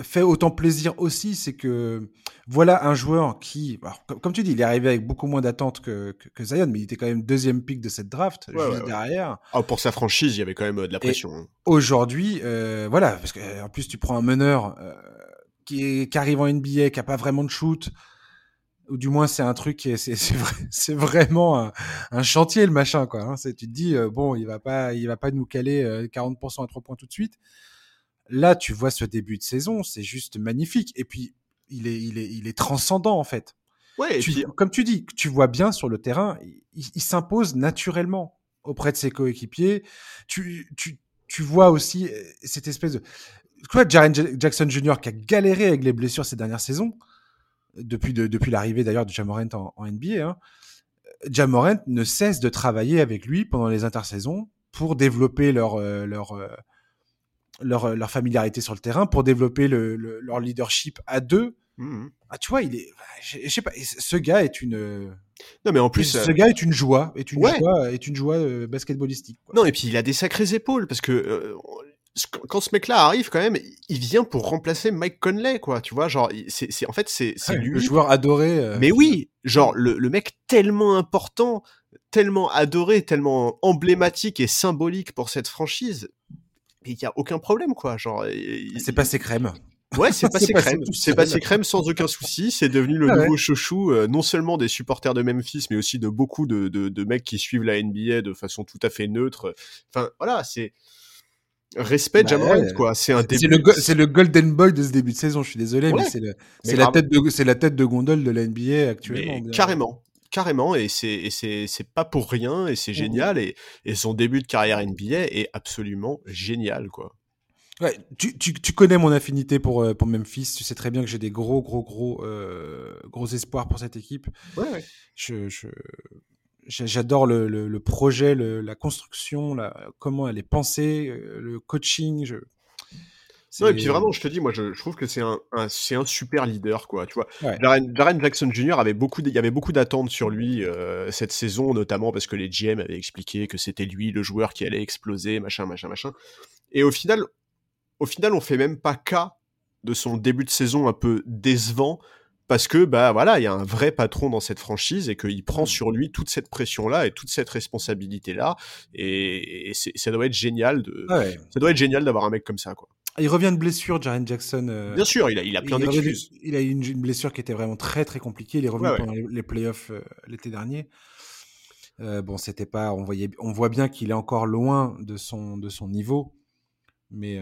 fait autant plaisir aussi, c'est que voilà un joueur qui, alors, comme, tu dis, il est arrivé avec beaucoup moins d'attentes que, que, que, Zion, mais il était quand même deuxième pick de cette draft, ouais, juste ouais, derrière. Ah, pour sa franchise, il y avait quand même de la pression. Hein. Aujourd'hui, euh, voilà, parce que en plus tu prends un meneur. Euh, qui, est, qui arrive en NBA, qui a pas vraiment de shoot, ou du moins c'est un truc qui est, c'est, c'est, vrai, c'est vraiment un, un, chantier le machin quoi. Hein. C'est, tu te dis euh, bon, il va pas, il va pas nous caler euh, 40% à trois points tout de suite. Là, tu vois ce début de saison, c'est juste magnifique. Et puis il est, il est, il est transcendant en fait. Ouais. Tu, puis... Comme tu dis, tu vois bien sur le terrain, il, il s'impose naturellement auprès de ses coéquipiers. Tu, tu, tu vois aussi euh, cette espèce de quoi Jaren Jackson Jr. qui a galéré avec les blessures ces dernières saisons, depuis, de, depuis l'arrivée d'ailleurs de Jamorant en, en, NBA, hein, Jamorant ne cesse de travailler avec lui pendant les intersaisons pour développer leur, euh, leur, euh, leur, leur, familiarité sur le terrain, pour développer le, le, leur leadership à deux. Mmh. Ah, tu vois, il est, je, je, sais pas, ce gars est une. Non, mais en plus, ce euh... gars est une joie, est une ouais. joie, est une joie euh, basketballistique. Quoi. Non, et puis il a des sacrées épaules parce que euh, quand ce mec-là arrive, quand même, il vient pour remplacer Mike Conley, quoi. Tu vois, genre, c'est, en fait, c'est, ouais, lui. Le joueur adoré. Euh... Mais oui, genre, le, le mec tellement important, tellement adoré, tellement emblématique et symbolique pour cette franchise. Il y a aucun problème, quoi. Genre, c'est passé crème. Ouais, c'est passé crème. C'est passé crème sans aucun souci. C'est devenu le ah nouveau ouais. chouchou, euh, non seulement des supporters de Memphis, mais aussi de beaucoup de, de, de mecs qui suivent la NBA de façon tout à fait neutre. Enfin, voilà, c'est respect bah, ouais. quoi c'est un c'est le c'est le golden boy de ce début de saison je suis désolé ouais. mais c'est le c'est la tête de c'est la tête de gondole de la NBA actuellement mais carrément carrément et c'est c'est pas pour rien et c'est génial mmh. et et son début de carrière NBA est absolument génial quoi Ouais, tu, tu, tu, connais mon affinité pour, pour Memphis. Tu sais très bien que j'ai des gros, gros, gros, euh, gros espoirs pour cette équipe. Ouais, ouais. Je, je, j'adore le, le, le, projet, le, la construction, la, comment elle est pensée, euh, le coaching. Je... Non, et puis vraiment, je te dis, moi, je, je trouve que c'est un, un c'est un super leader, quoi. Tu vois, ouais. Jaren, Jaren Jackson Jr. avait beaucoup, il y avait beaucoup d'attentes sur lui euh, cette saison, notamment parce que les GM avaient expliqué que c'était lui le joueur qui allait exploser, machin, machin, machin. Et au final, au final, on fait même pas cas de son début de saison un peu décevant parce que bah voilà, il y a un vrai patron dans cette franchise et qu'il prend sur lui toute cette pression là et toute cette responsabilité là et, et ça doit être génial de ouais. ça doit être génial d'avoir un mec comme ça quoi. Il revient de blessure, Jaren Jackson. Euh, Bien sûr, il a, il a plein d'excuses. Il a eu une, une, blessure qui était vraiment très très compliquée. Il est revenu ouais, pendant les, les playoffs euh, l'été dernier. Euh, bon, c'était pas, on voyait, on voit bien qu'il est encore loin de son de son niveau, mais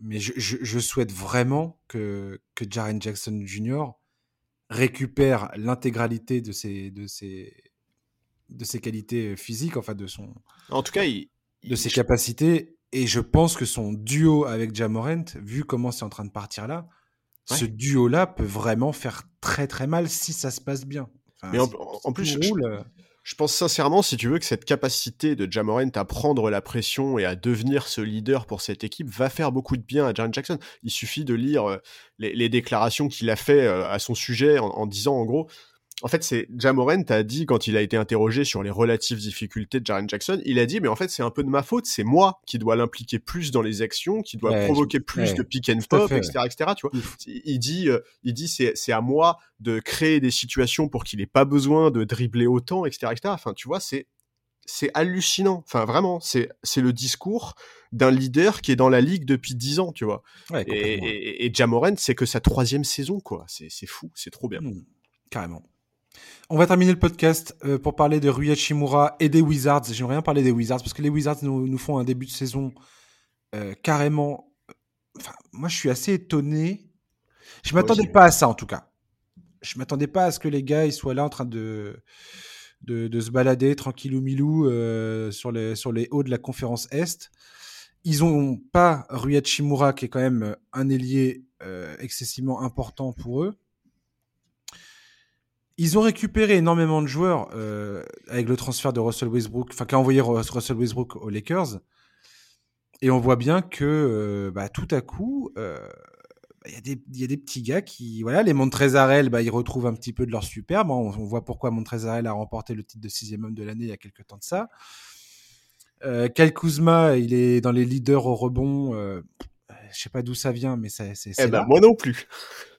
mais je, je, je, souhaite vraiment que que Jaren Jackson Jr récupère l'intégralité de ses de ses de ses qualités physiques, enfin de son. En tout cas, il, de ses capacités. Et je pense que son duo avec Jamorant, vu comment c'est en train de partir là, ouais. ce duo-là peut vraiment faire très très mal si ça se passe bien. Enfin, Mais en, en plus, roule, je, Je pense sincèrement, si tu veux, que cette capacité de Jamorant à prendre la pression et à devenir ce leader pour cette équipe va faire beaucoup de bien à Jaren Jackson. Il suffit de lire euh, les, déclarations qu'il a fait euh, à son sujet en disant en gros en fait, c'est Jamorant a dit quand il a été interrogé sur les relatives difficultés de Jaren Jackson, il a dit mais en fait c'est un peu de ma faute, c'est moi qui dois l'impliquer plus dans les actions, qui doit provoquer plus de pick and pop, etc., etc. Tu vois, il dit, euh, il dit c'est c'est à moi de créer des situations pour qu'il ait pas besoin de dribbler autant, etc., etc. Enfin, tu vois, c'est c'est hallucinant. Enfin, vraiment, c'est c'est le discours d'un leader qui est dans la ligue depuis dix ans, tu vois. et, et, Jamorant, c'est que sa troisième saison, quoi. C'est fou, c'est trop bien. Mmh, carrément. On va terminer le podcast euh, pour parler de Rui Hachimura et des Wizards. J'aimerais bien parler des Wizards parce que les Wizards nous, font un début de saison euh, carrément. Enfin, moi, je suis assez étonné. Je m'attendais pas à ça en tout cas. Je m'attendais pas à ce que les gars ils soient là en train de de, se balader tranquillou milou euh, sur les sur les hauts de la conférence Est. Ils ont pas Rui Hachimura qui est quand même un ailier excessivement important pour eux. Ils ont récupéré énormément de joueurs euh, avec le transfert de Russell Westbrook, enfin, qui a envoyé Russell Westbrook aux Lakers. Et on voit bien que euh, bah, tout à coup, euh, bah, il y, a des petits gars qui, voilà, les Montrezarel, bah, ils retrouvent un petit peu de leur superbe. On, on voit pourquoi Montrezarel a remporté le titre de sixième homme de l'année il y a quelques temps de ça. Kyle Kuzma, il est dans les leaders au rebond je sais pas d'où ça vient, mais c'est. Eh ben, moi non plus.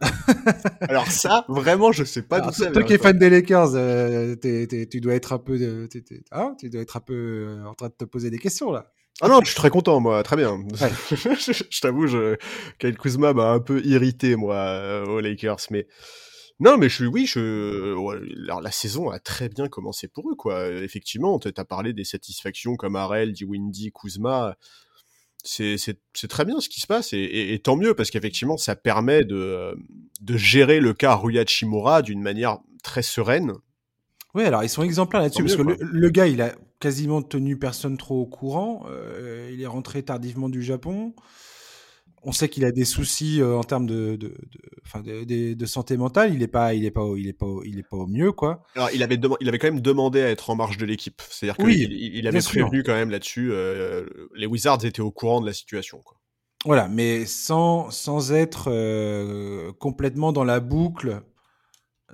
Alors ça, vraiment, je sais pas d'où ça vient. Toi qui es fan des Lakers, euh, tu dois être un peu, hein, tu dois être un peu euh, en train de te poser des questions là. Ah non, je suis très content, moi, très bien. je, t'avoue, je... Kyle Kuzma m'a un peu irrité, moi, euh, aux Lakers, mais non, mais je suis, oui, je, alors, la saison a très bien commencé pour eux, quoi. Effectivement, tu as parlé des satisfactions comme Arel, Windy, Kuzma c'est très bien ce qui se passe et, tant mieux parce qu'effectivement ça permet de, de gérer le cas Rui Hachimura d'une manière très sereine. Oui, alors ils sont exemplaires là-dessus parce que le, gars il a quasiment tenu personne trop au courant. Euh, il est rentré tardivement du Japon on sait qu'il a des soucis euh, en termes de, de, de, de, santé mentale. Il est pas, il est pas, il est pas, il est pas au mieux, quoi. Alors, il avait, il avait quand même demandé à être en marge de l'équipe. C'est-à-dire qu'il il, avait prévenu quand même là-dessus. Euh, les Wizards étaient au courant de la situation, quoi. Voilà, mais sans, sans être euh, complètement dans la boucle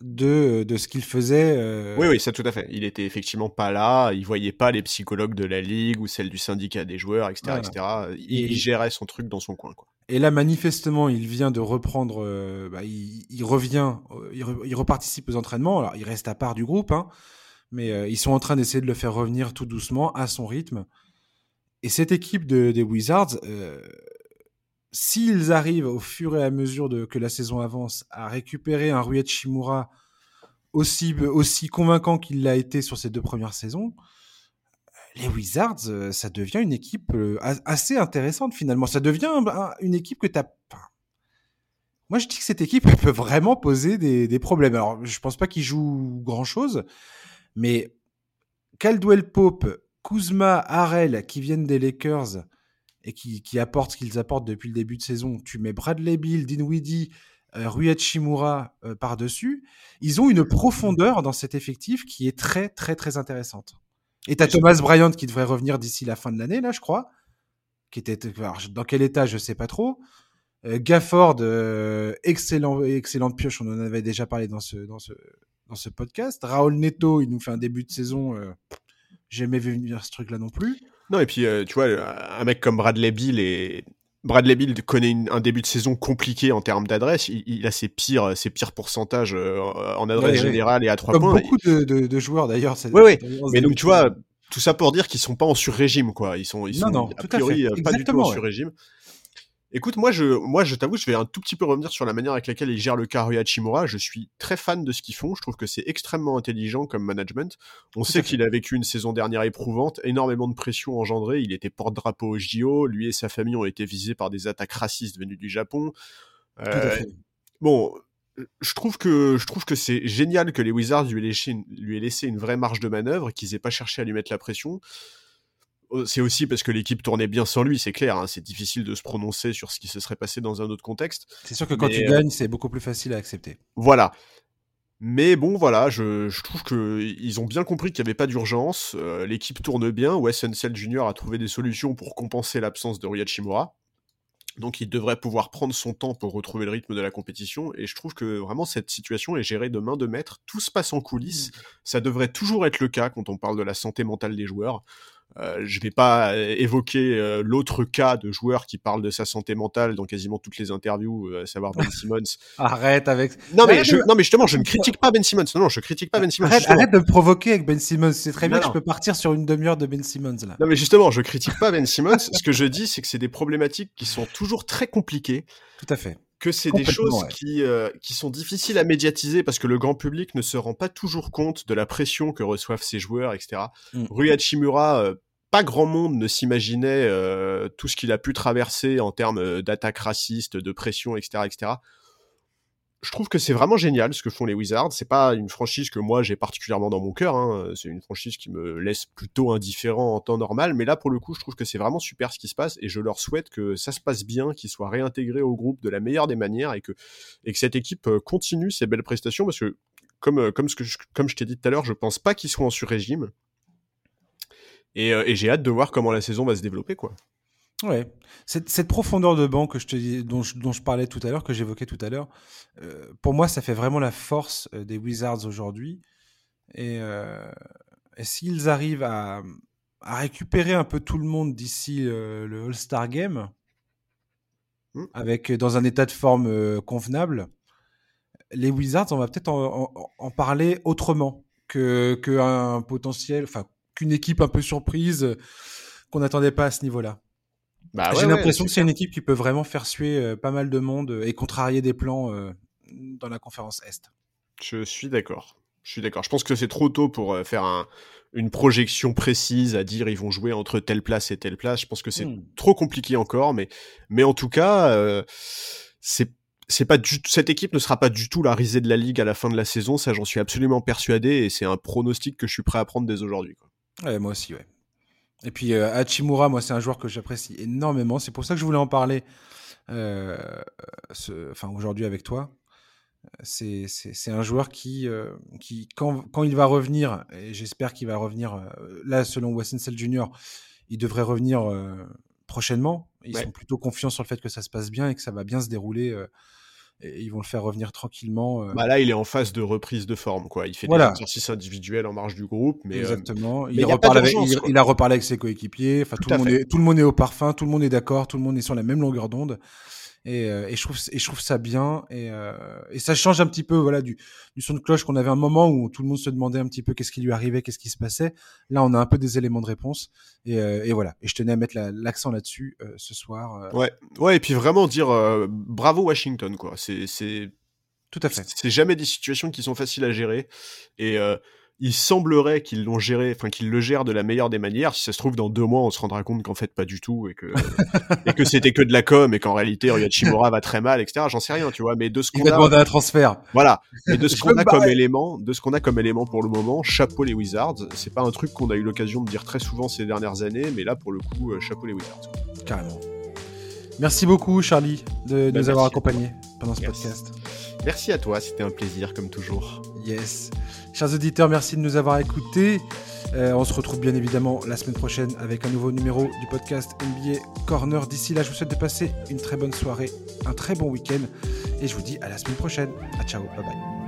de, de ce qu'il faisait. Euh, oui, oui, ça tout à fait. Il était effectivement pas là, il voyait pas les psychologues de la ligue ou celle du syndicat des joueurs, etc. etc. Il, gérait son truc dans son coin. Quoi. Et là, manifestement, il vient de reprendre, euh, bah, il, revient, euh, il, reparticipe aux entraînements. Alors, il reste à part du groupe, hein, mais ils sont en train d'essayer de le faire revenir tout doucement à son rythme. Et cette équipe de, des Wizards, s'ils arrivent au fur et à mesure de, que la saison avance à récupérer un Rui Shimura aussi, aussi convaincant qu'il l'a été sur ces deux premières saisons, les Wizards, euh, ça devient une équipe euh, assez intéressante finalement. Ça devient une équipe que tu as... moi, je dis que cette équipe peut vraiment poser des, problèmes. Alors, je pense pas qu'ils jouent grand-chose, mais Caldwell Pope, Kuzma, Harrell, qui viennent des Lakers, et qui, apportent ce qu'ils apportent depuis le début de saison, tu mets Bradley Bill, Dinwiddie, euh, Rui Hachimura par-dessus, ils ont une profondeur dans cet effectif qui est très, très, très intéressante. Et tu as Thomas Bryant qui devrait revenir d'ici la fin de l'année, là, je crois. Qui était, dans quel état, je sais pas trop. Euh, Gafford, euh, excellent, excellente pioche, on en avait déjà parlé dans ce, dans ce, dans ce podcast. Raoul Neto, il nous fait un début de saison. J'ai jamais vu venir ce truc-là non plus. Non, et puis, euh, tu vois, un mec comme Bradley Bill et. Bradley Bill connaît un début de saison compliqué en termes d'adresse. Il, a ses pires, ses pires pourcentages euh, en adresse générale et à trois points. Beaucoup de, joueurs d'ailleurs. Oui, oui. Mais donc, tu vois, tout ça pour dire qu'ils sont pas en sur-régime, quoi. Ils sont, ils sont non, a priori euh, pas du tout en sur-régime. Écoute, moi, je, moi, je t'avoue, je vais un tout petit peu revenir sur la manière avec laquelle ils gèrent le cas Hachimura. Je suis très fan de ce qu'ils font. Je trouve que c'est extrêmement intelligent comme management. On sait qu'il a vécu une saison dernière éprouvante, énormément de pression engendrée. Il était porte-drapeau au JO. Lui et sa famille ont été visés par des attaques racistes venues du Japon. Euh, bon, je trouve que je trouve que c'est génial que les Wizards lui aient laissé une, lui aient laissé une vraie marge de manœuvre, qu'ils aient pas cherché à lui mettre la pression. Euh, c'est aussi parce que l'équipe tournait bien sans lui, c'est clair. Hein, c'est difficile de se prononcer sur ce qui se serait passé dans un autre contexte. C'est sûr que quand tu gagnes, c'est beaucoup plus facile à accepter. Voilà. Mais bon, voilà, je, je trouve qu'ils ont bien compris qu'il n'y avait pas d'urgence. Euh, l'équipe tourne bien. Wes Unseld Jr. a trouvé des solutions pour compenser l'absence de Rui Hachimura. Donc il devrait pouvoir prendre son temps pour retrouver le rythme de la compétition. Et je trouve que vraiment cette situation est gérée de main de maître. Tout se passe en coulisses. Mmh. Ça devrait toujours être le cas quand on parle de la santé mentale des joueurs. Euh, je vais pas euh, évoquer euh, l'autre cas de joueur qui parle de sa santé mentale dans quasiment toutes les interviews, à savoir Ben Simmons. arrête avec. Non mais, je, non mais justement, je ne critique pas Ben Simmons. Non, non, je critique pas Ben Simmons. Arrête, arrête de me provoquer avec Ben Simmons. C'est très bien. Je peux partir sur une demi-heure de Ben Simmons là. Non mais justement, je critique pas Ben Simmons. Ce que je dis, c'est que c'est des problématiques qui sont toujours très compliquées. Tout à fait que c'est des choses qui, euh, qui sont difficiles à médiatiser parce que le grand public ne se rend pas toujours compte de la pression que reçoivent ces joueurs, etc. Mm. Rui Hachimura, euh, pas grand monde ne s'imaginait euh, tout ce qu'il a pu traverser en termes d'attaques racistes, de pression, etc., etc je trouve que c'est vraiment génial ce que font les Wizards. C'est pas une franchise que moi j'ai particulièrement dans mon cœur. Hein. C'est une franchise qui me laisse plutôt indifférent en temps normal. Mais là, pour le coup, je trouve que c'est vraiment super ce qui se passe et je leur souhaite que ça se passe bien, qu'ils soient réintégrés au groupe de la meilleure des manières et que, et que cette équipe euh, continue ses belles prestations parce que, comme, euh, comme, ce que je, comme je t'ai dit tout à l'heure, je pense pas qu'ils soient en sur-régime. Et, euh, et j'ai hâte de voir comment la saison va se développer, quoi. Ouais, cette, cette, profondeur de banc que je te dont, je, dont je parlais tout à l'heure, que j'évoquais tout à l'heure, euh, pour moi, ça fait vraiment la force euh, des Wizards aujourd'hui. Et, euh, et s'ils arrivent à, à, récupérer un peu tout le monde d'ici euh, le All-Star Game, mmh. avec dans un état de forme convenable, les Wizards, on va peut-être en, en, en, parler autrement que qu'un potentiel, enfin qu'une équipe un peu surprise qu'on n'attendait pas à ce niveau-là. Bah J'ai l'impression que c'est une équipe qui peut vraiment faire suer euh, pas mal de monde euh, et contrarier des plans euh, dans la conférence Est. Je suis d'accord. Je suis d'accord. Je pense que c'est trop tôt pour faire un, une projection précise à dire ils vont jouer entre telle place et telle place. Je pense que c'est hmm. trop compliqué encore, mais mais en tout cas, euh, c'est c'est pas du cette équipe ne sera pas du tout la risée de la ligue à la fin de la saison. Ça, j'en suis absolument persuadé et c'est un pronostic que je suis prêt à prendre dès aujourd'hui. Ouais, moi aussi, ouais. Et puis euh, Hachimura, moi, c'est un joueur que j'apprécie énormément. C'est pour ça que je voulais en parler euh, ce, enfin, aujourd'hui avec toi. C'est, c'est, un joueur qui, euh, qui quand, quand, il va revenir, et j'espère qu'il va revenir, là, selon Wesson Jr., il devrait revenir prochainement. Ils ouais. sont plutôt confiants sur le fait que ça se passe bien et que ça va bien se dérouler et ils vont le faire revenir tranquillement. Euh... Bah là, il est en phase de reprise de forme, quoi. Il fait voilà. des exercices individuels en marge du groupe, mais euh, exactement. Euh... il, mais reparle avec, il, il, a reparlé avec ses coéquipiers. Enfin, tout, tout le monde est, tout le monde est au parfum, tout le monde est d'accord, tout le monde est sur la même longueur d'onde. Et, euh, et, je trouve et je trouve ça bien. Et, euh, et ça change un petit peu voilà du, du son de cloche qu'on avait un moment où tout le monde se demandait un petit peu qu'est-ce qui lui arrivait qu'est-ce qui se passait. Là on a un peu des éléments de réponse. Et, euh, et voilà. Et je tenais à mettre l'accent là-dessus euh, ce soir ouais. Ouais et puis vraiment dire bravo Washington quoi. C'est c'est tout à fait. c'est jamais des situations qui sont faciles à gérer. Et il semblerait qu'ils l'ont géré, enfin qu'ils le gèrent de la meilleure des manières. Si ça se trouve, dans deux mois, on se rendra compte qu'en fait pas du tout et que et que c'était que de la com et qu'en réalité Ryachimura va très mal, etc. J'en sais rien, tu vois. Mais de ce qu'on a, un transfert. Voilà. Et de ce qu'on a comme élément, de ce qu'on a comme élément pour le moment, chapeau les Wizards. C'est pas un truc qu'on a eu l'occasion de dire très souvent ces dernières années, mais là pour le coup, euh, chapeau les Wizards. Carrément. Merci beaucoup, Charlie, de, bah, nous avoir accompagnés pendant ce yes. podcast. Merci à toi, c'était un plaisir comme toujours. Yes. Chers auditeurs, merci de nous avoir écoutés. Euh, on se retrouve bien évidemment la semaine prochaine avec un nouveau numéro du podcast NBA Corner. D'ici là, je vous souhaite de passer une très bonne soirée, un très bon week-end et je vous dis à la semaine prochaine. À ciao, bye bye.